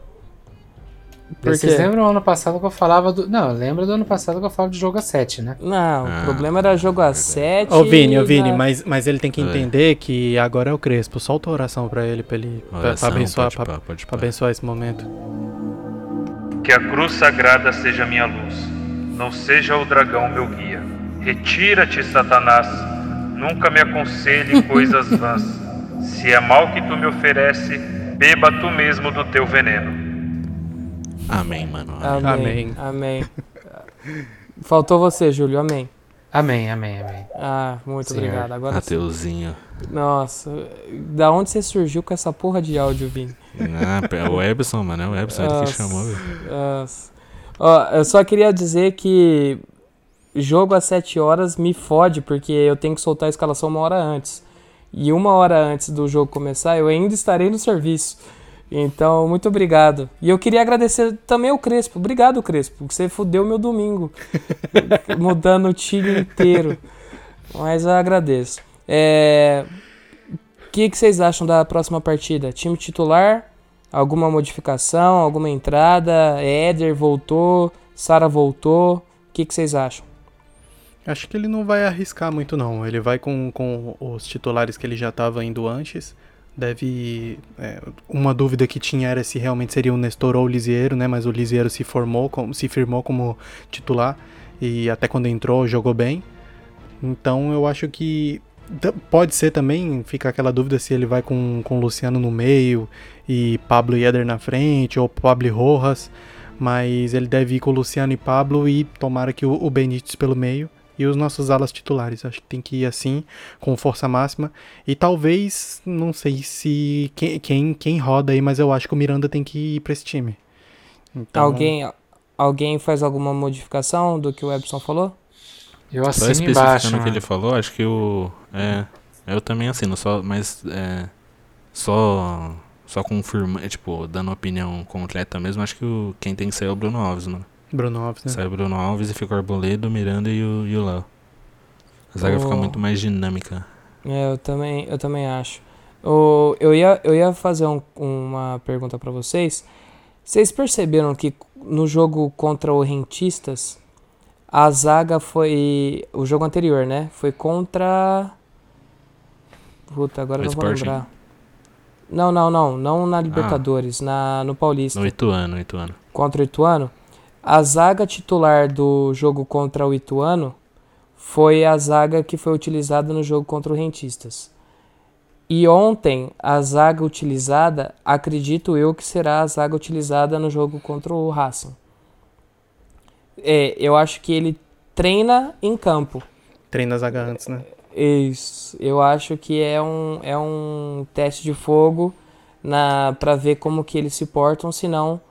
Porque... Vocês lembram ano passado que eu falava do. Não, lembra do ano passado que eu falava de jogo a 7, né? Não, ah, o problema era jogo a 7. Ô, Vini, ô, Vini, na... mas, mas ele tem que entender que agora é o Crespo. Solta a oração pra ele, pra ele oração, pra, abençoar, pode pra, pode pra abençoar esse momento. Que a cruz sagrada seja minha luz, não seja o dragão meu guia. Retira-te, Satanás, nunca me aconselhe [laughs] coisas vãs. Se é mal que tu me oferece, beba tu mesmo do teu veneno. Amém, mano. Amém. Amém. amém. Faltou você, Júlio. Amém. Amém, amém, amém. Ah, muito Senhor. obrigado. Agora Ateuzinho. Nossa, da onde você surgiu com essa porra de áudio, Vini? Ah, é o Ebson, mano, é o Ebson, ele que chamou. Nossa. Ó, eu só queria dizer que jogo às 7 horas me fode, porque eu tenho que soltar a escalação uma hora antes. E uma hora antes do jogo começar, eu ainda estarei no serviço. Então, muito obrigado. E eu queria agradecer também ao Crespo. Obrigado, Crespo, porque você fudeu meu domingo. [laughs] mudando o time inteiro. Mas eu agradeço. É... O que, que vocês acham da próxima partida? Time titular? Alguma modificação? Alguma entrada? Éder voltou? Sara voltou? O que, que vocês acham? Acho que ele não vai arriscar muito, não. Ele vai com, com os titulares que ele já estava indo antes. Deve. É, uma dúvida que tinha era se realmente seria o Nestor ou o Lisiero, né? Mas o Lisiero se formou, como, se firmou como titular. E até quando entrou, jogou bem. Então eu acho que. Pode ser também, fica aquela dúvida se ele vai com, com o Luciano no meio e Pablo e Eder na frente, ou Pablo e Rojas. Mas ele deve ir com o Luciano e Pablo e tomara que o, o Benítez pelo meio e os nossos alas titulares. Acho que tem que ir assim, com força máxima. E talvez, não sei se quem, quem, quem roda aí, mas eu acho que o Miranda tem que ir para esse time. Então... Alguém, alguém faz alguma modificação do que o Ebson falou? Eu assino só especificando o que ele falou, acho que o. É, eu também assino, só, mas é, só só confirma, é, tipo, dando opinião completa mesmo, acho que o, quem tem que ser é o Bruno Alves, mano. Bruno Alves, né? Sai o Bruno Alves e fica o Arboledo, o Miranda e o, e o Léo. A zaga oh. fica muito mais dinâmica. É, eu também, eu também acho. Oh, eu, ia, eu ia fazer um, uma pergunta para vocês. Vocês perceberam que no jogo contra o Rentistas, a zaga foi. O jogo anterior, né? Foi contra. Puta, agora o não Sporting. vou lembrar. Não, não, não. Não na Libertadores, ah. na, no Paulista. No Ituano, Ituano. Contra o Ituano. A zaga titular do jogo contra o Ituano foi a zaga que foi utilizada no jogo contra o Rentistas. E ontem, a zaga utilizada, acredito eu que será a zaga utilizada no jogo contra o Racing. É, eu acho que ele treina em campo. Treina a zaga antes, né? Isso. Eu acho que é um, é um teste de fogo na para ver como que eles se portam, senão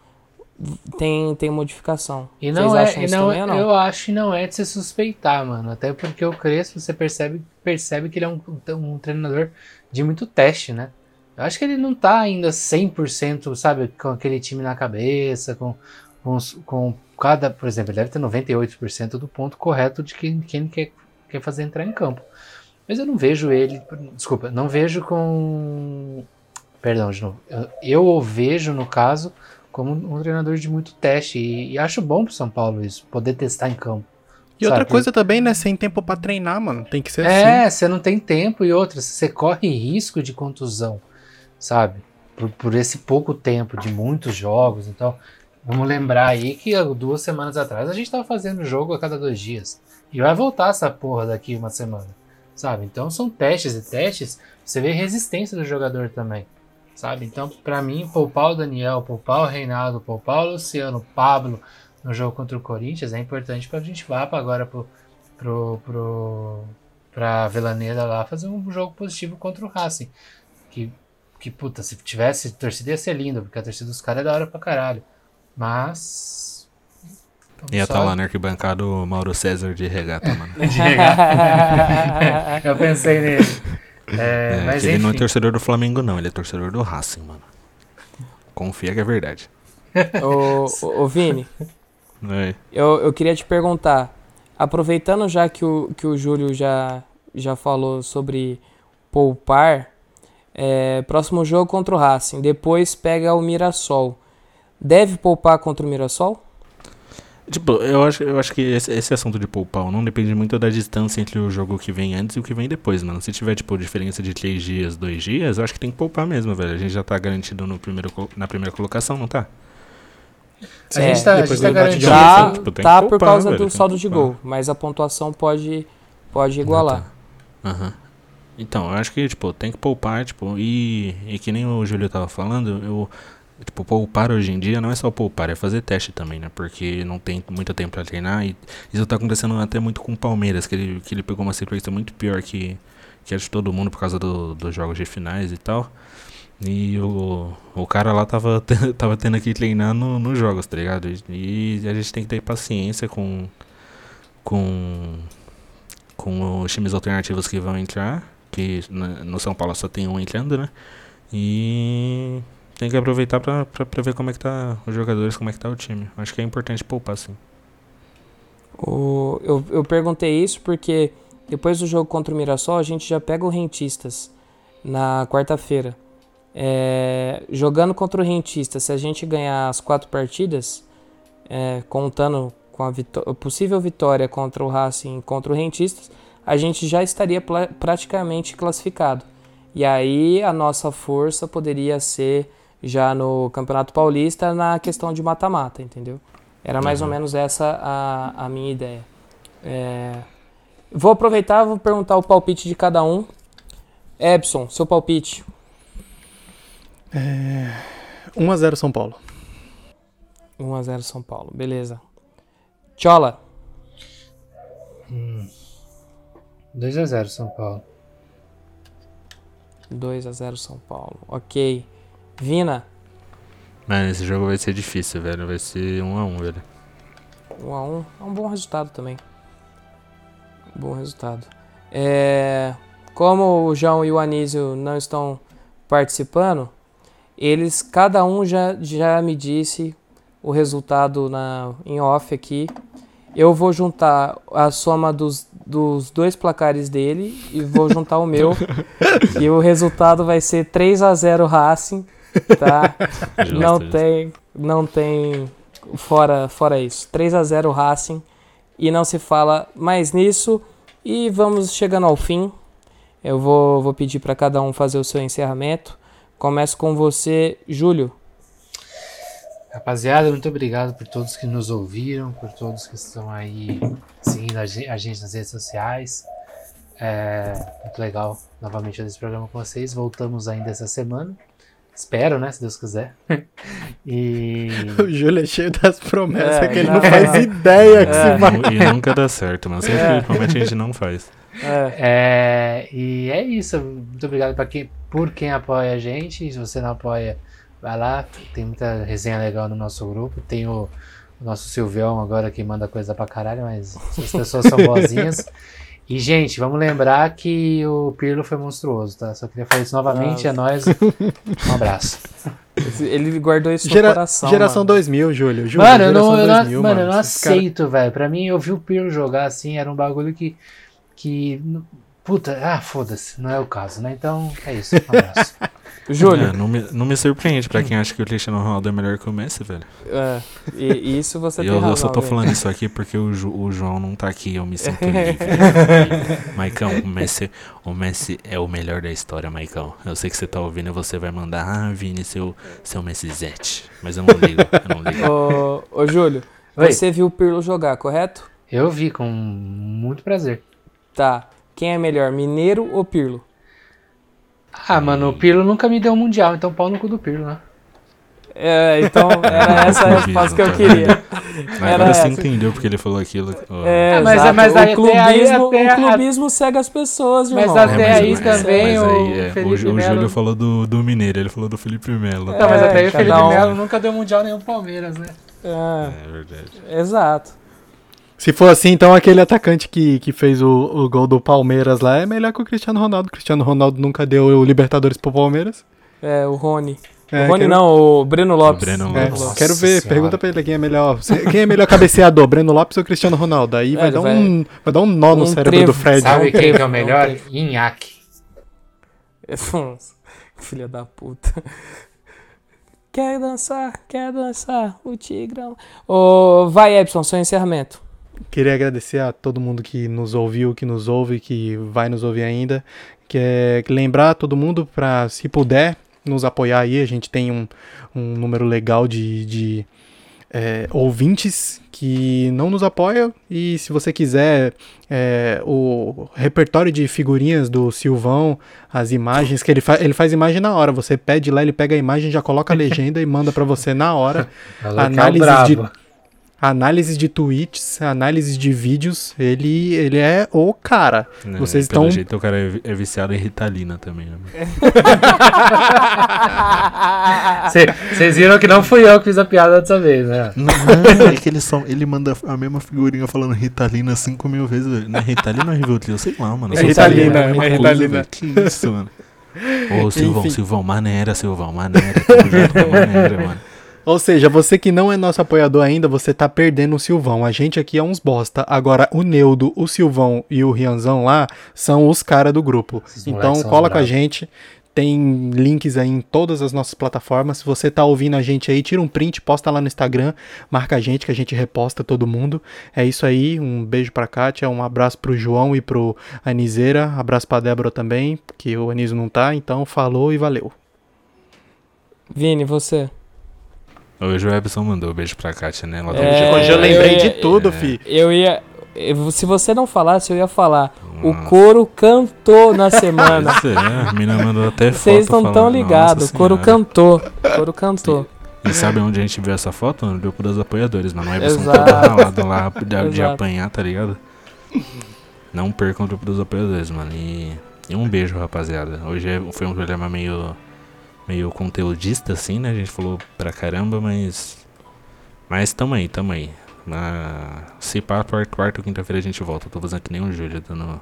tem, tem modificação. E não Vocês é, acham isso não, também, não? Eu acho que não é de se suspeitar, mano. Até porque o Crespo, você percebe, percebe que ele é um, um treinador de muito teste, né? Eu acho que ele não tá ainda 100%, sabe, com aquele time na cabeça, com, com, com cada, por exemplo, ele deve ter 98% do ponto correto de quem, quem quer, quer fazer entrar em campo. Mas eu não vejo ele, desculpa, não vejo com, perdão, de novo, eu, eu o vejo, no caso, como um treinador de muito teste. E, e acho bom pro São Paulo isso, poder testar em campo. E sabe? outra coisa também, né? Sem tempo para treinar, mano. Tem que ser é, assim. É, você não tem tempo e outra, você corre risco de contusão, sabe? Por, por esse pouco tempo de muitos jogos. Então, vamos lembrar aí que duas semanas atrás a gente tava fazendo jogo a cada dois dias. E vai voltar essa porra daqui uma semana, sabe? Então são testes e testes. Você vê resistência do jogador também sabe? Então, para mim, poupar o Daniel, poupar o Reinaldo, poupar o Luciano, o Pablo no jogo contra o Corinthians é importante para a gente vá para agora pro, pro, pro, pra Velaneira lá fazer um jogo positivo contra o Racing. Que, que puta, se tivesse torcida ia ser lindo, porque a torcida dos caras é da hora pra caralho. Mas. Ia estar tá lá na arquibancada o Mauro César de regata, mano. [laughs] de regata. [laughs] Eu pensei nele. É, é, mas ele não é torcedor do Flamengo, não. Ele é torcedor do Racing, mano. Confia que é verdade. ô, ô, ô, Vini. Eu, eu queria te perguntar. Aproveitando já que o, que o Júlio já, já falou sobre poupar, é, próximo jogo contra o Racing. Depois pega o Mirassol. Deve poupar contra o Mirassol? Tipo, eu acho, eu acho que esse, esse assunto de poupar não depende muito da distância entre o jogo que vem antes e o que vem depois, mano. Se tiver, tipo, diferença de 3 dias, 2 dias, eu acho que tem que poupar mesmo, velho. A gente já tá garantido no primeiro, na primeira colocação, não tá? a gente tá, a gente tá garantido. Tá, tipo, tá poupar, por causa velho, do saldo de gol, mas a pontuação pode, pode igualar. Ah, tá. Aham. Uhum. Então, eu acho que, tipo, tem que poupar, tipo, e, e que nem o Júlio tava falando, eu Tipo, poupar hoje em dia não é só poupar, é fazer teste também, né? Porque não tem muito tempo para treinar. E isso tá acontecendo até muito com o Palmeiras, que ele, que ele pegou uma sequência muito pior que, que a de todo mundo por causa do, dos jogos de finais e tal. E o, o cara lá tava, [laughs] tava tendo que treinar nos no jogos, tá ligado? E, e a gente tem que ter paciência com, com, com os times alternativos que vão entrar. Que no São Paulo só tem um entrando, né? E tem que aproveitar pra, pra, pra ver como é que tá os jogadores, como é que tá o time. Acho que é importante poupar, sim. O, eu, eu perguntei isso porque depois do jogo contra o Mirassol, a gente já pega o Rentistas na quarta-feira. É, jogando contra o Rentistas, se a gente ganhar as quatro partidas, é, contando com a, vitó possível vitória contra o Racing contra o Rentistas, a gente já estaria praticamente classificado. E aí a nossa força poderia ser já no Campeonato Paulista na questão de mata-mata, entendeu? Era mais uhum. ou menos essa a, a minha ideia. É, vou aproveitar vou perguntar o palpite de cada um. Ebson, seu palpite. É, 1x0 São Paulo. 1x0 São Paulo, beleza. Chola. Hum. 2x0 São Paulo. 2x0 São Paulo, ok. Vina. Mano, esse jogo vai ser difícil, velho. Vai ser 1x1, um velho. 1x1 um é um bom resultado também. Bom resultado. É, como o João e o Anísio não estão participando, eles, cada um já, já me disse o resultado na, em off aqui. Eu vou juntar a soma dos, dos dois placares dele e vou juntar o meu. [laughs] e o resultado vai ser 3 a 0 Racing [laughs] tá? Justo, não justo. tem, não tem fora, fora isso. 3 a 0 Racing e não se fala mais nisso. E vamos chegando ao fim. Eu vou, vou pedir para cada um fazer o seu encerramento. Começo com você, Júlio. Rapaziada, muito obrigado por todos que nos ouviram, por todos que estão aí seguindo a gente nas redes sociais. É muito legal novamente fazer esse programa com vocês. Voltamos ainda essa semana. Espero, né? Se Deus quiser. [laughs] e. O Júlio é cheio das promessas é, que ele não, não faz é. ideia que se vai. E nunca dá certo, mas sempre é. promete a gente não faz. É. é. e é isso. Muito obrigado pra quem, por quem apoia a gente. Se você não apoia, vai lá. Tem muita resenha legal no nosso grupo. Tem o, o nosso Silvião agora que manda coisa pra caralho, mas as pessoas são boazinhas. [laughs] E, gente, vamos lembrar que o Pirlo foi monstruoso, tá? Só queria falar isso novamente. É nóis. Um abraço. Ele guardou isso Gera, no coração. Geração mano. 2000, Júlio. Júlio mano, eu não, eu 2000, mano, eu não aceito, cara... velho. Pra mim, eu vi o Pirlo jogar assim, era um bagulho que. que puta, ah, foda-se. Não é o caso, né? Então, é isso. Um abraço. [laughs] Júlio. É, não, me, não me surpreende pra quem acha que o Cristiano Ronaldo é melhor que o Messi, velho. É, e, isso você tem eu, razão. Eu só tô velho. falando isso aqui porque o, o, João não tá aqui, eu me sinto livre. [laughs] Maicão, o Messi, o Messi é o melhor da história, Maicão. Eu sei que você tá ouvindo e você vai mandar, ah, Vini, seu, seu Messi Zete. Mas eu não ligo, eu não ligo. [laughs] Ô, ô Júlio, Oi. você viu o Pirlo jogar, correto? Eu vi, com muito prazer. Tá. Quem é melhor, Mineiro ou Pirlo? Ah, mano, o Pirlo nunca me deu um mundial, então pau no cu do Pirlo, né? É, então [laughs] era essa a resposta que eu queria. Agora você entendeu porque ele falou aquilo. É, é mas, mas o, clubismo, aí, o clubismo cega as pessoas, irmão. Mas até é, mas, aí mas, também mas aí, é, o, o, o Júlio falou do, do Mineiro, ele falou do Felipe Melo. Não, mas até aí o Felipe um... Melo nunca deu mundial nenhum Palmeiras, né? É, é verdade. Exato. Se for assim, então aquele atacante que, que fez o, o gol do Palmeiras lá é melhor que o Cristiano Ronaldo. O Cristiano Ronaldo nunca deu o Libertadores pro Palmeiras. É, o Rony. É, o Rony quero... não, o Breno Lopes. O Breno Lopes. É, quero ver, senhora. pergunta pra ele quem é melhor. Quem é melhor cabeceador, Breno Lopes ou Cristiano Ronaldo? Aí vai, dar um, vai dar um nó um no cérebro trevo. do Fred. Sabe quem é o [laughs] melhor? Inhaque. [laughs] Filha da puta. Quer dançar, quer dançar, o Tigrão. Oh, vai, Epson, seu encerramento. Queria agradecer a todo mundo que nos ouviu, que nos ouve, que vai nos ouvir ainda. Quer lembrar todo mundo para, se puder, nos apoiar aí. A gente tem um, um número legal de, de é, ouvintes que não nos apoiam. E se você quiser é, o repertório de figurinhas do Silvão, as imagens, que ele, fa ele faz imagem na hora. Você pede lá, ele pega a imagem, já coloca a legenda e manda para você na hora. [laughs] Análise de análise de tweets, análise de vídeos, ele, ele é o cara. É, Vocês estão. jeito o cara é, é viciado em Ritalina também. Vocês né? [laughs] viram que não fui eu que fiz a piada dessa vez, né? Não, não é que ele, só, ele manda a mesma figurinha falando Ritalina 5 mil vezes. Não é Ritalina ou Rivotril? Sei lá, mano. É Ritalina, é Ritalina. Que isso, mano. Ô, Silvão, Enfim. Silvão, maneira, Silvão, maneira. Tamo junto com maneira, mano. Ou seja, você que não é nosso apoiador ainda, você tá perdendo o Silvão. A gente aqui é uns bosta. Agora, o Neudo, o Silvão e o Rianzão lá são os caras do grupo. Esses Então, cola com a gente. Tem links aí em todas as nossas plataformas. Se você tá ouvindo a gente aí, tira um print, posta lá no Instagram, marca a gente que a gente reposta todo mundo. É isso aí. Um beijo pra Kátia, um abraço pro João e pro Aniseira. Abraço pra Débora também, que o Anísio não tá. Então, falou e valeu. Vini, você. Hoje o Ebson mandou um beijo pra Kátia, né? Ela tá É, Hoje eu lembrei eu de ia- tudo, é. fi. Eu ia. eu- Se você não falasse, eu ia falar. O Nossa. coro cantou na [laughs] semana. Pois é, a mina mandou até foto. Vocês não estão ligados. "Nossa O coro Senhora." cantou. O coro cantou. E sabe onde a gente viu essa foto? No grupo dos apoiadores, mano. O Ebson Exato. todo ralado lá de, de apanhar, tá ligado? Não percam o grupo dos apoiadores, mano. E, e um beijo, rapaziada. Hoje é- foi um programa meio, meio conteudista, assim, né? A gente falou pra caramba, mas. Mas tamo aí, tamo aí. Na, se pá, quarta, ou quinta-feira a gente volta. Eu tô fazendo que nem o Júlio dando,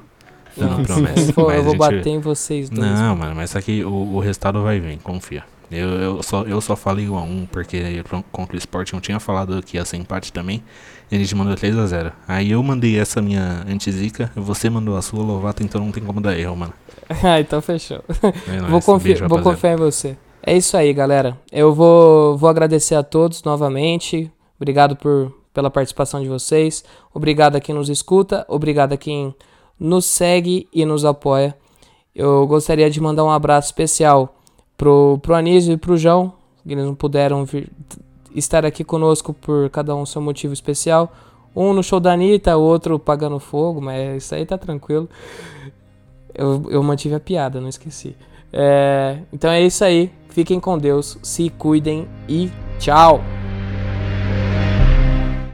dando promessa. [laughs] eu vou, Mas eu vou gente- bater em vocês dois. não, mano, mas aqui o, o resultado vai vir, confia. Eu, eu, só, eu só falei 1 a 1 porque eu, contra o Sport não tinha falado que ia ser empate também. E a gente mandou 3 a 0 Aí eu mandei essa minha antizica, você mandou a sua Lovato, então não tem como dar erro, mano. [laughs] ah, então fechou. É nóis, [laughs] vou confiar, beijo, vou confiar em você. É isso aí, galera. Eu vou, vou agradecer a todos novamente. Obrigado por, pela participação de vocês. Obrigado a quem nos escuta. Obrigado a quem nos segue e nos apoia. Eu gostaria de mandar um abraço especial pro, pro Anísio e pro João, que eles não puderam vir- estar aqui conosco por cada um seu motivo especial. Um no show da Anitta, o outro pagando fogo, mas isso aí tá tranquilo. Eu, eu mantive a piada, não esqueci. É, então é isso aí. Fiquem com Deus, se cuidem e tchau!